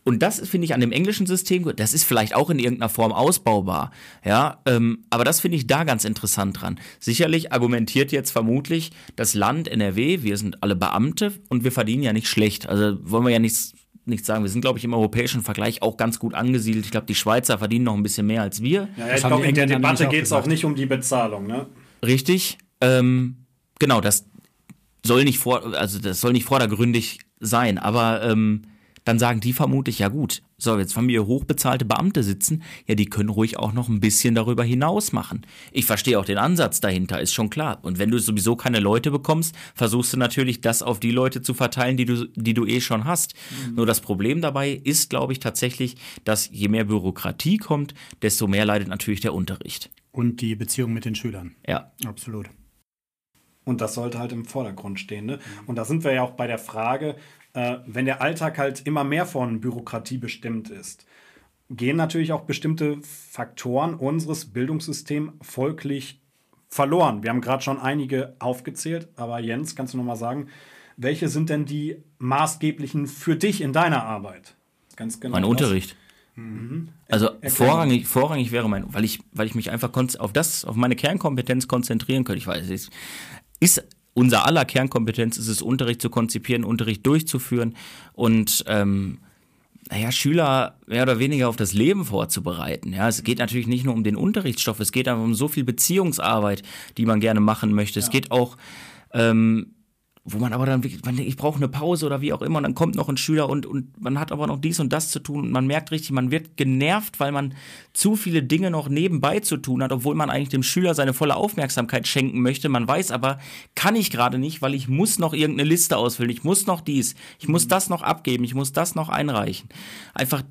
Und das finde ich an dem englischen System, das ist vielleicht auch in irgendeiner Form ausbaubar, ja, ähm, aber das finde ich da ganz interessant dran. Sicherlich argumentiert jetzt vermutlich das Land NRW, wir sind alle Beamte und wir verdienen ja nicht schlecht. Also wollen wir ja nichts nicht sagen. Wir sind, glaube ich, im europäischen Vergleich auch ganz gut angesiedelt. Ich glaube, die Schweizer verdienen noch ein bisschen mehr als wir. Ja, ja ich glaube, in der Debatte geht es auch nicht um die Bezahlung, ne? Richtig. Ähm, genau, das soll nicht vor, also das soll nicht vordergründig sein, aber ähm, dann sagen die vermutlich, ja gut, so, jetzt haben wir hochbezahlte Beamte sitzen, ja, die können ruhig auch noch ein bisschen darüber hinaus machen. Ich verstehe auch den Ansatz dahinter, ist schon klar. Und wenn du sowieso keine Leute bekommst, versuchst du natürlich, das auf die Leute zu verteilen, die du, die du eh schon hast. Mhm. Nur das Problem dabei ist, glaube ich, tatsächlich, dass je mehr Bürokratie kommt, desto mehr leidet natürlich der Unterricht. Und die Beziehung mit den Schülern. Ja. Absolut. Und das sollte halt im Vordergrund stehen. Ne? Und da sind wir ja auch bei der Frage, äh, wenn der Alltag halt immer mehr von Bürokratie bestimmt ist, gehen natürlich auch bestimmte Faktoren unseres Bildungssystems folglich verloren. Wir haben gerade schon einige aufgezählt, aber Jens, kannst du noch mal sagen, welche sind denn die maßgeblichen für dich in deiner Arbeit? Ganz genau. Mein Unterricht. Mhm. Also vorrangig, vorrangig wäre mein, weil ich, weil ich mich einfach auf das, auf meine Kernkompetenz konzentrieren könnte. Ich weiß, es ist unser aller Kernkompetenz ist es, Unterricht zu konzipieren, Unterricht durchzuführen und ähm, naja, Schüler mehr oder weniger auf das Leben vorzubereiten. Ja, es geht natürlich nicht nur um den Unterrichtsstoff, es geht einfach um so viel Beziehungsarbeit, die man gerne machen möchte. Ja. Es geht auch ähm, wo man aber dann wirklich, man denkt, ich brauche eine Pause oder wie auch immer, und dann kommt noch ein Schüler und, und man hat aber noch dies und das zu tun und man merkt richtig, man wird genervt, weil man zu viele Dinge noch nebenbei zu tun hat, obwohl man eigentlich dem Schüler seine volle Aufmerksamkeit schenken möchte. Man weiß aber, kann ich gerade nicht, weil ich muss noch irgendeine Liste ausfüllen, ich muss noch dies, ich muss das noch abgeben, ich muss das noch einreichen. Einfach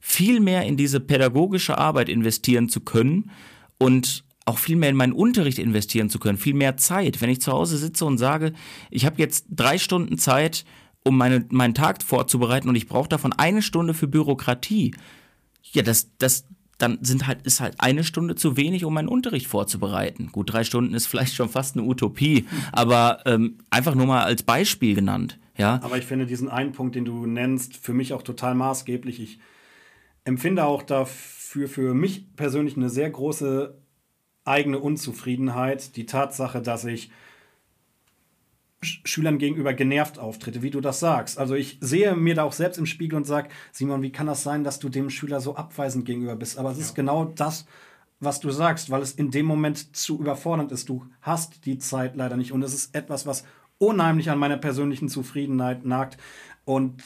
viel mehr in diese pädagogische Arbeit investieren zu können und auch viel mehr in meinen Unterricht investieren zu können, viel mehr Zeit. Wenn ich zu Hause sitze und sage, ich habe jetzt drei Stunden Zeit, um meine, meinen Tag vorzubereiten und ich brauche davon eine Stunde für Bürokratie, ja, das, das, dann sind halt, ist halt eine Stunde zu wenig, um meinen Unterricht vorzubereiten. Gut, drei Stunden ist vielleicht schon fast eine Utopie, aber ähm, einfach nur mal als Beispiel genannt. Ja. Aber ich finde diesen einen Punkt, den du nennst, für mich auch total maßgeblich. Ich empfinde auch dafür für mich persönlich eine sehr große eigene Unzufriedenheit, die Tatsache, dass ich Schülern gegenüber genervt auftrete, wie du das sagst. Also ich sehe mir da auch selbst im Spiegel und sage, Simon, wie kann das sein, dass du dem Schüler so abweisend gegenüber bist? Aber es ja. ist genau das, was du sagst, weil es in dem Moment zu überfordernd ist. Du hast die Zeit leider nicht und es ist etwas, was unheimlich an meiner persönlichen Zufriedenheit nagt. Und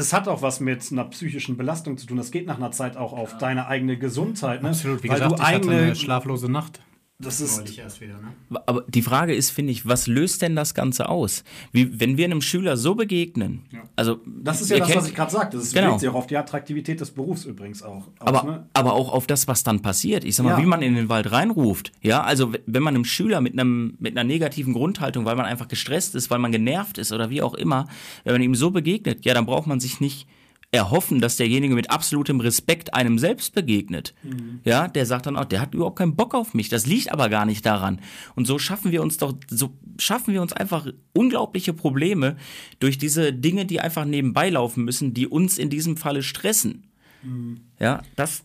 es hat auch was mit einer psychischen Belastung zu tun. Das geht nach einer Zeit auch auf ja. deine eigene Gesundheit. Ne? Absolut, wie Weil gesagt, du ich eigene, hatte eine schlaflose Nacht. Das ist erst wieder, ne? Aber die Frage ist, finde ich, was löst denn das Ganze aus? Wie, wenn wir einem Schüler so begegnen, ja. also das ist ja das, kennt, was ich gerade sagte. Das genau. sich auch auf die Attraktivität des Berufs übrigens auch. Aus, aber, ne? aber auch auf das, was dann passiert. Ich sag mal, ja. wie man in den Wald reinruft. Ja, also wenn man einem Schüler mit einem mit einer negativen Grundhaltung, weil man einfach gestresst ist, weil man genervt ist oder wie auch immer, wenn man ihm so begegnet, ja, dann braucht man sich nicht erhoffen, dass derjenige mit absolutem Respekt einem selbst begegnet. Mhm. Ja, der sagt dann auch, der hat überhaupt keinen Bock auf mich. Das liegt aber gar nicht daran. Und so schaffen wir uns doch, so schaffen wir uns einfach unglaubliche Probleme durch diese Dinge, die einfach nebenbei laufen müssen, die uns in diesem Falle stressen. Mhm. Ja, das.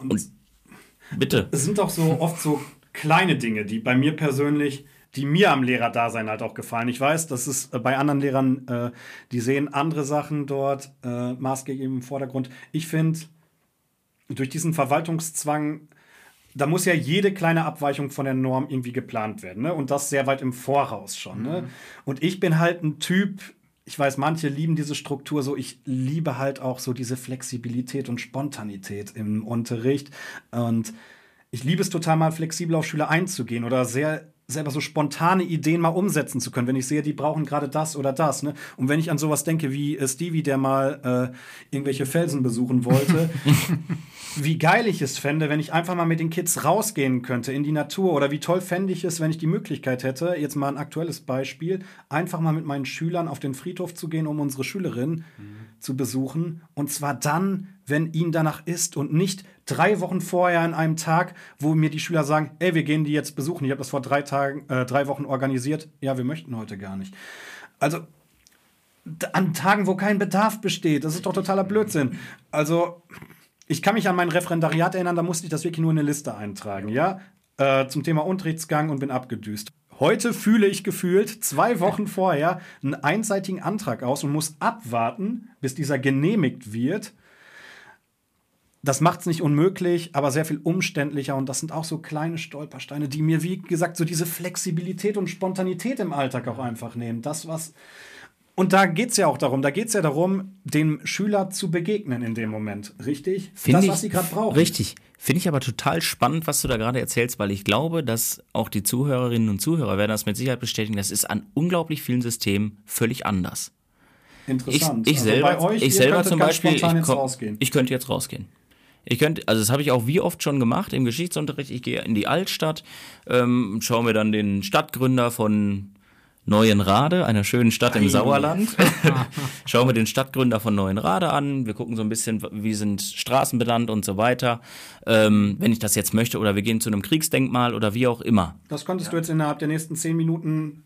Und, bitte. Es sind doch so oft so kleine Dinge, die bei mir persönlich die mir am Lehrerdasein halt auch gefallen. Ich weiß, das ist äh, bei anderen Lehrern, äh, die sehen andere Sachen dort äh, maßgeblich im Vordergrund. Ich finde, durch diesen Verwaltungszwang, da muss ja jede kleine Abweichung von der Norm irgendwie geplant werden. Ne? Und das sehr weit im Voraus schon. Ne? Mhm. Ne? Und ich bin halt ein Typ, ich weiß, manche lieben diese Struktur so. Ich liebe halt auch so diese Flexibilität und Spontanität im Unterricht. Und ich liebe es total mal flexibel auf Schüler einzugehen oder sehr selber so spontane Ideen mal umsetzen zu können, wenn ich sehe, die brauchen gerade das oder das. Ne? Und wenn ich an sowas denke wie äh, Stevie, der mal äh, irgendwelche Felsen besuchen wollte, wie geil ich es fände, wenn ich einfach mal mit den Kids rausgehen könnte in die Natur oder wie toll fände ich es, wenn ich die Möglichkeit hätte, jetzt mal ein aktuelles Beispiel, einfach mal mit meinen Schülern auf den Friedhof zu gehen, um unsere Schülerin mhm. Zu besuchen. Und zwar dann, wenn ihnen danach ist und nicht drei Wochen vorher an einem Tag, wo mir die Schüler sagen, ey, wir gehen die jetzt besuchen. Ich habe das vor drei Tagen, äh, drei Wochen organisiert. Ja, wir möchten heute gar nicht. Also an Tagen, wo kein Bedarf besteht. Das ist doch totaler Blödsinn. Also ich kann mich an mein Referendariat erinnern, da musste ich das wirklich nur in eine Liste eintragen, ja, äh, zum Thema Unterrichtsgang und bin abgedüst. Heute fühle ich gefühlt zwei Wochen vorher einen einseitigen Antrag aus und muss abwarten, bis dieser genehmigt wird. Das macht es nicht unmöglich, aber sehr viel umständlicher. Und das sind auch so kleine Stolpersteine, die mir, wie gesagt, so diese Flexibilität und Spontanität im Alltag auch einfach nehmen. Das, was und da geht es ja auch darum, da geht es ja darum, dem Schüler zu begegnen in dem Moment, richtig? Find das, was sie gerade brauchen. Richtig. Finde ich aber total spannend, was du da gerade erzählst, weil ich glaube, dass auch die Zuhörerinnen und Zuhörer werden das mit Sicherheit bestätigen, das ist an unglaublich vielen Systemen völlig anders. Interessant. Ich, ich also selber, euch, ich selber zum Beispiel, ich, komm, ich könnte jetzt rausgehen. Ich könnte, also das habe ich auch wie oft schon gemacht im Geschichtsunterricht. Ich gehe in die Altstadt, ähm, schaue mir dann den Stadtgründer von Neuenrade, einer schönen Stadt im Sauerland. Schauen wir den Stadtgründer von Neuenrade an. Wir gucken so ein bisschen, wie sind Straßen benannt und so weiter. Ähm, wenn ich das jetzt möchte, oder wir gehen zu einem Kriegsdenkmal oder wie auch immer. Das konntest ja. du jetzt innerhalb der nächsten zehn Minuten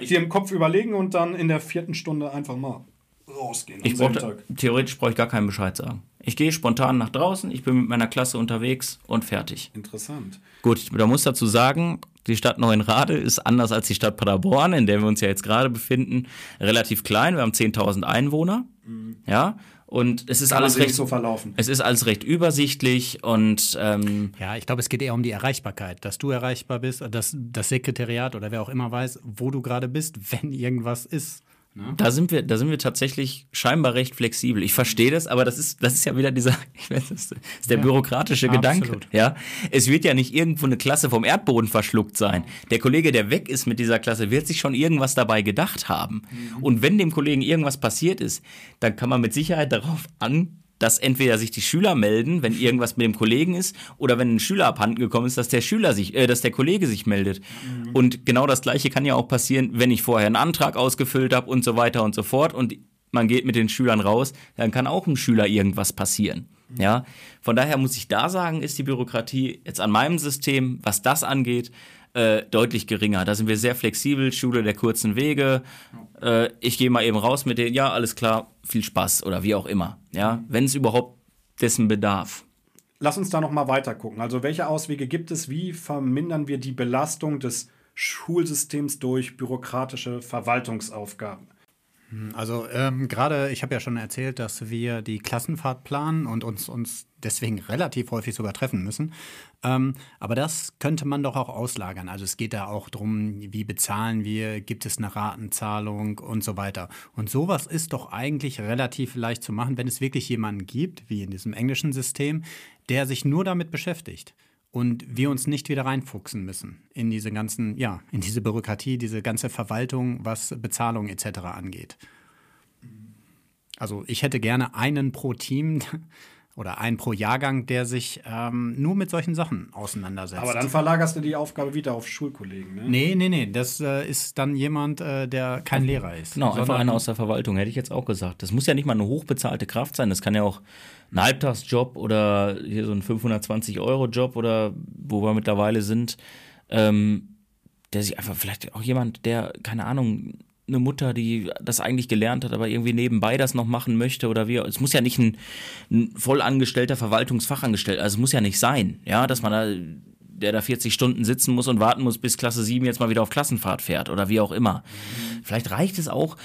dir im Kopf überlegen und dann in der vierten Stunde einfach mal rausgehen. Ich brauchte, theoretisch brauche ich gar keinen Bescheid sagen. Ich gehe spontan nach draußen, ich bin mit meiner Klasse unterwegs und fertig. Interessant. Gut, da muss dazu sagen, die Stadt Neuenrade ist anders als die Stadt Paderborn, in der wir uns ja jetzt gerade befinden, relativ klein. Wir haben 10.000 Einwohner. Mhm. Ja. Und es ist Kann alles recht so verlaufen. Es ist alles recht übersichtlich und ähm, ja, ich glaube, es geht eher um die Erreichbarkeit, dass du erreichbar bist, dass das Sekretariat oder wer auch immer weiß, wo du gerade bist, wenn irgendwas ist. Ne? Da sind wir, da sind wir tatsächlich scheinbar recht flexibel. Ich verstehe das, aber das ist, das ist ja wieder dieser, ich weiß, das ist der ja, bürokratische Gedanke. Absolut. Ja, es wird ja nicht irgendwo eine Klasse vom Erdboden verschluckt sein. Der Kollege, der weg ist mit dieser Klasse, wird sich schon irgendwas dabei gedacht haben. Mhm. Und wenn dem Kollegen irgendwas passiert ist, dann kann man mit Sicherheit darauf an dass entweder sich die Schüler melden, wenn irgendwas mit dem Kollegen ist, oder wenn ein Schüler abhanden gekommen ist, dass der Schüler sich, äh, dass der Kollege sich meldet. Mhm. Und genau das Gleiche kann ja auch passieren, wenn ich vorher einen Antrag ausgefüllt habe und so weiter und so fort und man geht mit den Schülern raus, dann kann auch einem Schüler irgendwas passieren. Mhm. Ja, von daher muss ich da sagen, ist die Bürokratie jetzt an meinem System, was das angeht, äh, deutlich geringer. Da sind wir sehr flexibel, Schule der kurzen Wege. Äh, ich gehe mal eben raus mit denen, ja, alles klar, viel Spaß oder wie auch immer. Ja, wenn es überhaupt dessen bedarf. Lass uns da noch mal weiter gucken. Also welche Auswege gibt es? Wie vermindern wir die Belastung des Schulsystems durch bürokratische Verwaltungsaufgaben? Hm, also ähm, gerade, ich habe ja schon erzählt, dass wir die Klassenfahrt planen und uns, uns deswegen relativ häufig sogar treffen müssen. Ähm, aber das könnte man doch auch auslagern. Also es geht da auch darum, wie bezahlen wir, gibt es eine Ratenzahlung und so weiter. Und sowas ist doch eigentlich relativ leicht zu machen, wenn es wirklich jemanden gibt, wie in diesem englischen System, der sich nur damit beschäftigt und wir uns nicht wieder reinfuchsen müssen in diese ganzen, ja, in diese Bürokratie, diese ganze Verwaltung, was Bezahlung etc. angeht. Also ich hätte gerne einen pro Team, oder ein pro Jahrgang, der sich ähm, nur mit solchen Sachen auseinandersetzt. Aber dann verlagerst du die Aufgabe wieder auf Schulkollegen, ne? Nee, nee, nee. Das äh, ist dann jemand, äh, der kein Lehrer ist. Genau, einfach einer aus der Verwaltung, hätte ich jetzt auch gesagt. Das muss ja nicht mal eine hochbezahlte Kraft sein. Das kann ja auch ein Halbtagsjob oder hier so ein 520-Euro-Job oder wo wir mittlerweile sind. Ähm, der sich einfach, vielleicht auch jemand, der, keine Ahnung, eine Mutter, die das eigentlich gelernt hat, aber irgendwie nebenbei das noch machen möchte oder wie. Es muss ja nicht ein, ein vollangestellter Verwaltungsfachangestellter, also es muss ja nicht sein, ja, dass man da, der da 40 Stunden sitzen muss und warten muss, bis Klasse 7 jetzt mal wieder auf Klassenfahrt fährt oder wie auch immer. Mhm. Vielleicht reicht es auch,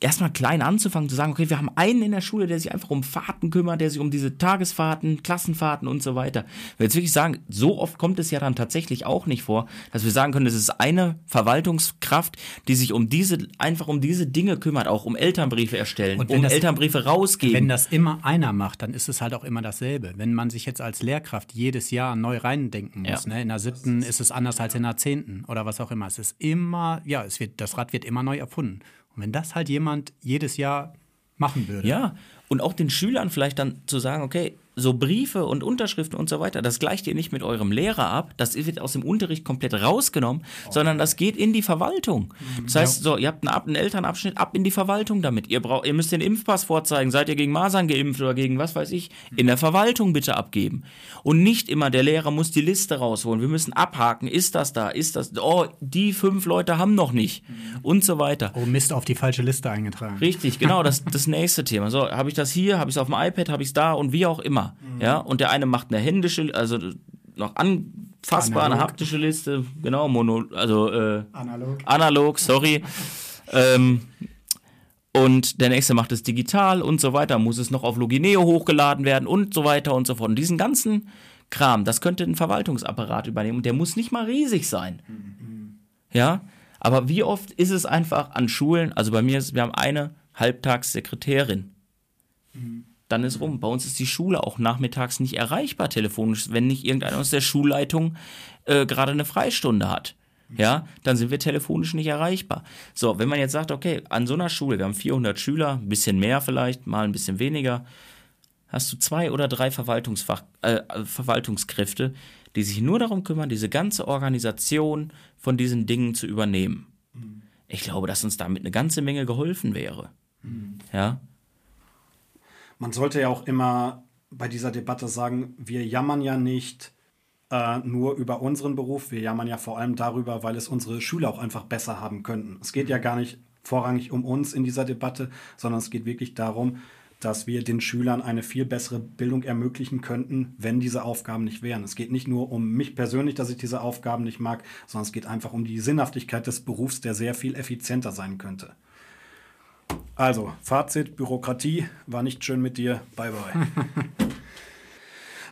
erstmal klein anzufangen, zu sagen, okay, wir haben einen in der Schule, der sich einfach um Fahrten kümmert, der sich um diese Tagesfahrten, Klassenfahrten und so weiter. Ich will jetzt wirklich sagen, so oft kommt es ja dann tatsächlich auch nicht vor, dass wir sagen können, es ist eine Verwaltungskraft, die sich um diese, einfach um diese Dinge kümmert, auch um Elternbriefe erstellen, um das, Elternbriefe rausgeben. Wenn das immer einer macht, dann ist es halt auch immer dasselbe. Wenn man sich jetzt als Lehrkraft jedes Jahr neu reindenken muss, ja. ne? in der siebten ist es anders als in der zehnten oder was auch immer. Es ist immer, ja, es wird, das Rad wird immer neu erfunden. Und wenn das halt jemand jedes Jahr machen würde. Ja, und auch den Schülern vielleicht dann zu sagen, okay, so Briefe und Unterschriften und so weiter, das gleicht ihr nicht mit eurem Lehrer ab, das wird aus dem Unterricht komplett rausgenommen, okay. sondern das geht in die Verwaltung. Das heißt, so, ihr habt einen, einen, Elternabschnitt, ab in die Verwaltung damit. Ihr, braucht, ihr müsst den Impfpass vorzeigen, seid ihr gegen Masern geimpft oder gegen was weiß ich, in der Verwaltung bitte abgeben. Und nicht immer, der Lehrer muss die Liste rausholen, wir müssen abhaken, ist das da, ist das, oh, die fünf Leute haben noch nicht und so weiter. Oh Mist, auf die falsche Liste eingetragen. Richtig, genau, das, das nächste Thema. So, habe ich das hier, habe ich es auf dem iPad, habe ich es da und wie auch immer. Mhm. Ja, und der eine macht eine händische, also noch anfassbare, eine haptische Liste, genau, mono, also äh, analog. analog, sorry. ähm, und der nächste macht es digital und so weiter, muss es noch auf Logineo hochgeladen werden und so weiter und so fort. Und diesen ganzen Kram, das könnte ein Verwaltungsapparat übernehmen und der muss nicht mal riesig sein. Mhm. Ja, aber wie oft ist es einfach an Schulen, also bei mir ist, wir haben eine Halbtagssekretärin. Mhm dann ist rum. Bei uns ist die Schule auch nachmittags nicht erreichbar telefonisch, wenn nicht irgendeiner aus der Schulleitung äh, gerade eine Freistunde hat. Ja, dann sind wir telefonisch nicht erreichbar. So, wenn man jetzt sagt, okay, an so einer Schule, wir haben 400 Schüler, ein bisschen mehr vielleicht, mal ein bisschen weniger, hast du zwei oder drei Verwaltungsfach, äh, Verwaltungskräfte, die sich nur darum kümmern, diese ganze Organisation von diesen Dingen zu übernehmen. Ich glaube, dass uns damit eine ganze Menge geholfen wäre. Mhm. Ja man sollte ja auch immer bei dieser Debatte sagen, wir jammern ja nicht äh, nur über unseren Beruf, wir jammern ja vor allem darüber, weil es unsere Schüler auch einfach besser haben könnten. Es geht ja gar nicht vorrangig um uns in dieser Debatte, sondern es geht wirklich darum, dass wir den Schülern eine viel bessere Bildung ermöglichen könnten, wenn diese Aufgaben nicht wären. Es geht nicht nur um mich persönlich, dass ich diese Aufgaben nicht mag, sondern es geht einfach um die Sinnhaftigkeit des Berufs, der sehr viel effizienter sein könnte. Also, Fazit, Bürokratie war nicht schön mit dir. Bye, bye.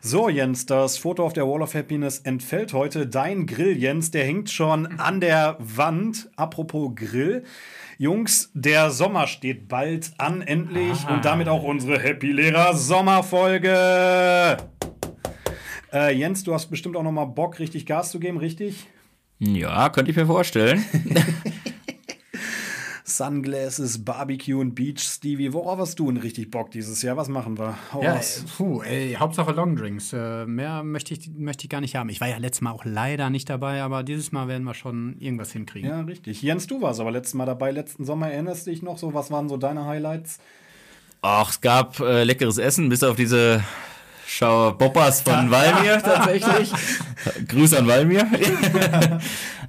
So, Jens, das Foto auf der Wall of Happiness entfällt heute. Dein Grill, Jens, der hängt schon an der Wand. Apropos Grill. Jungs, der Sommer steht bald an, endlich. Ah. Und damit auch unsere Happy Lehrer Sommerfolge. Äh, Jens, du hast bestimmt auch noch mal Bock, richtig Gas zu geben, richtig? Ja, könnte ich mir vorstellen. Sunglasses, Barbecue und Beach. Stevie, worauf hast du denn richtig Bock dieses Jahr? Was machen wir? Hau ja, puh, ey, Hauptsache Longdrinks. Äh, mehr möchte ich, möchte ich gar nicht haben. Ich war ja letztes Mal auch leider nicht dabei, aber dieses Mal werden wir schon irgendwas hinkriegen. Ja, richtig. Jens, du warst aber letztes Mal dabei. Letzten Sommer erinnerst du dich noch so? Was waren so deine Highlights? Ach, es gab äh, leckeres Essen, bis auf diese Schau Boppers von Walmir tatsächlich. Gruß an Walmir.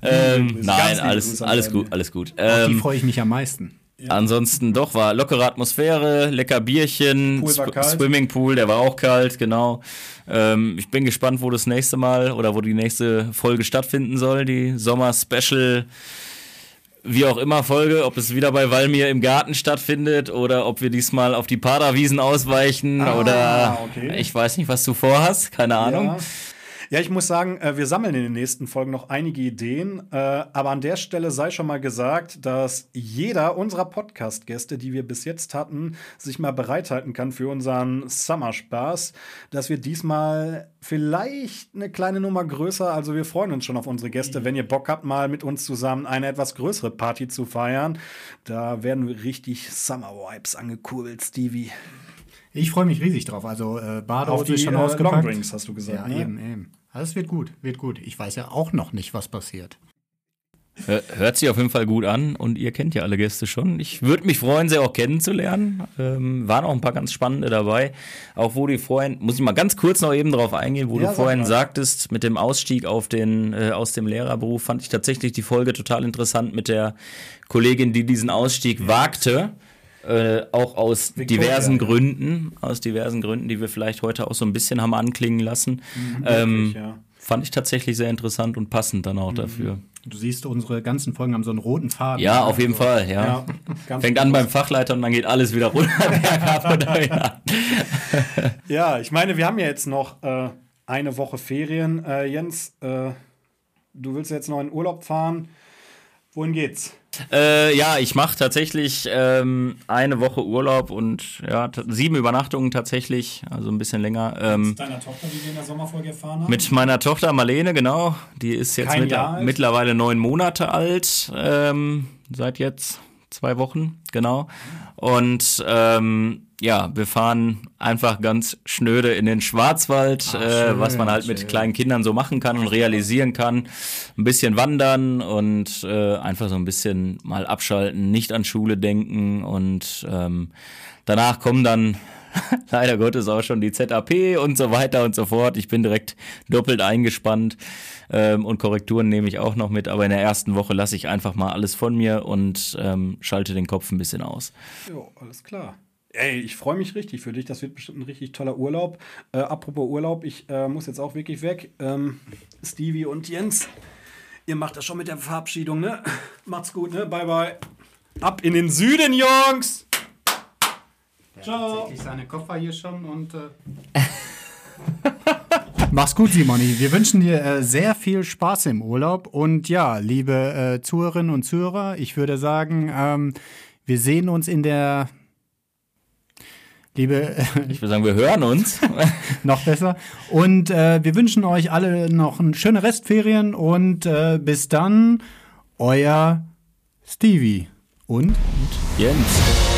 ähm, nein, alles, alles gut, alles gut. Ähm, die freue ich mich am meisten. Ja. Ansonsten doch war lockere Atmosphäre, lecker Bierchen, Pool Sw Swimmingpool, der war auch kalt, genau. Ähm, ich bin gespannt, wo das nächste Mal oder wo die nächste Folge stattfinden soll, die Sommer Special wie auch immer Folge, ob es wieder bei Valmir im Garten stattfindet oder ob wir diesmal auf die Paderwiesen ausweichen ah, oder okay. ich weiß nicht, was du vorhast, keine Ahnung. Ja. Ja, ich muss sagen, äh, wir sammeln in den nächsten Folgen noch einige Ideen. Äh, aber an der Stelle sei schon mal gesagt, dass jeder unserer Podcast-Gäste, die wir bis jetzt hatten, sich mal bereithalten kann für unseren Summer-Spaß, dass wir diesmal vielleicht eine kleine Nummer größer, also wir freuen uns schon auf unsere Gäste, wenn ihr Bock habt, mal mit uns zusammen eine etwas größere Party zu feiern. Da werden wir richtig Summer-Vibes angekurbelt, Stevie. Ich freue mich riesig drauf. Also äh, Badehose schon äh, ausgepackt. Longdrinks hast du gesagt. Ja, ne? eben, eben. Also es wird gut, wird gut. Ich weiß ja auch noch nicht, was passiert. Hört sich auf jeden Fall gut an und ihr kennt ja alle Gäste schon. Ich würde mich freuen, sie auch kennenzulernen. Ähm, waren auch ein paar ganz spannende dabei. Auch wo die vorhin, muss ich mal ganz kurz noch eben drauf eingehen, wo ja, du vorhin sagtest, mit dem Ausstieg auf den, äh, aus dem Lehrerberuf, fand ich tatsächlich die Folge total interessant mit der Kollegin, die diesen Ausstieg ja. wagte. Äh, auch aus Victoria, diversen ja. Gründen, aus diversen Gründen, die wir vielleicht heute auch so ein bisschen haben anklingen lassen. Mhm, ähm, wirklich, ja. Fand ich tatsächlich sehr interessant und passend dann auch mhm. dafür. Du siehst, unsere ganzen Folgen haben so einen roten Faden. Ja, auf jeden also, Fall, ja. ja Fängt an beim Fachleiter und dann geht alles wieder runter. ja, ich meine, wir haben ja jetzt noch äh, eine Woche Ferien. Äh, Jens, äh, du willst jetzt noch in Urlaub fahren. Wohin geht's? Äh, ja, ich mache tatsächlich ähm, eine Woche Urlaub und ja, sieben Übernachtungen tatsächlich, also ein bisschen länger. Ähm, mit deiner Tochter, die wir in der Sommerfolge erfahren haben? Mit meiner Tochter Marlene, genau. Die ist jetzt mit, mittlerweile neun Monate alt, ähm, seit jetzt zwei Wochen, genau. Und ähm, ja, wir fahren einfach ganz schnöde in den Schwarzwald, Ach, äh, was man halt schön. mit kleinen Kindern so machen kann und realisieren kann. Ein bisschen wandern und äh, einfach so ein bisschen mal abschalten, nicht an Schule denken und ähm, danach kommen dann leider Gottes auch schon die ZAP und so weiter und so fort. Ich bin direkt doppelt eingespannt ähm, und Korrekturen nehme ich auch noch mit, aber in der ersten Woche lasse ich einfach mal alles von mir und ähm, schalte den Kopf ein bisschen aus. Jo, alles klar. Ey, ich freue mich richtig für dich. Das wird bestimmt ein richtig toller Urlaub. Äh, apropos Urlaub, ich äh, muss jetzt auch wirklich weg. Ähm, Stevie und Jens, ihr macht das schon mit der Verabschiedung, ne? Macht's gut, ne? Bye, bye. Ab in den Süden, Jungs! Der Ciao. Hat tatsächlich seine Koffer hier schon und. Äh Mach's gut, Simoni. Wir wünschen dir äh, sehr viel Spaß im Urlaub. Und ja, liebe äh, Zuhörerinnen und Zuhörer, ich würde sagen, ähm, wir sehen uns in der Liebe, ich würde sagen, wir hören uns. noch besser. Und äh, wir wünschen euch alle noch eine schöne Restferien und äh, bis dann, euer Stevie und, und Jens.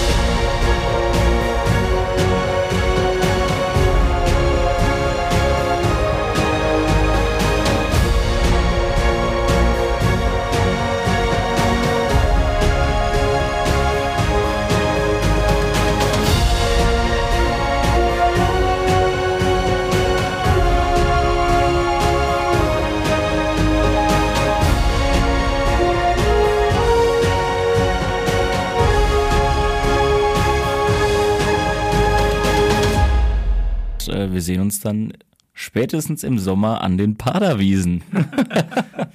Wir sehen uns dann spätestens im Sommer an den Paderwiesen.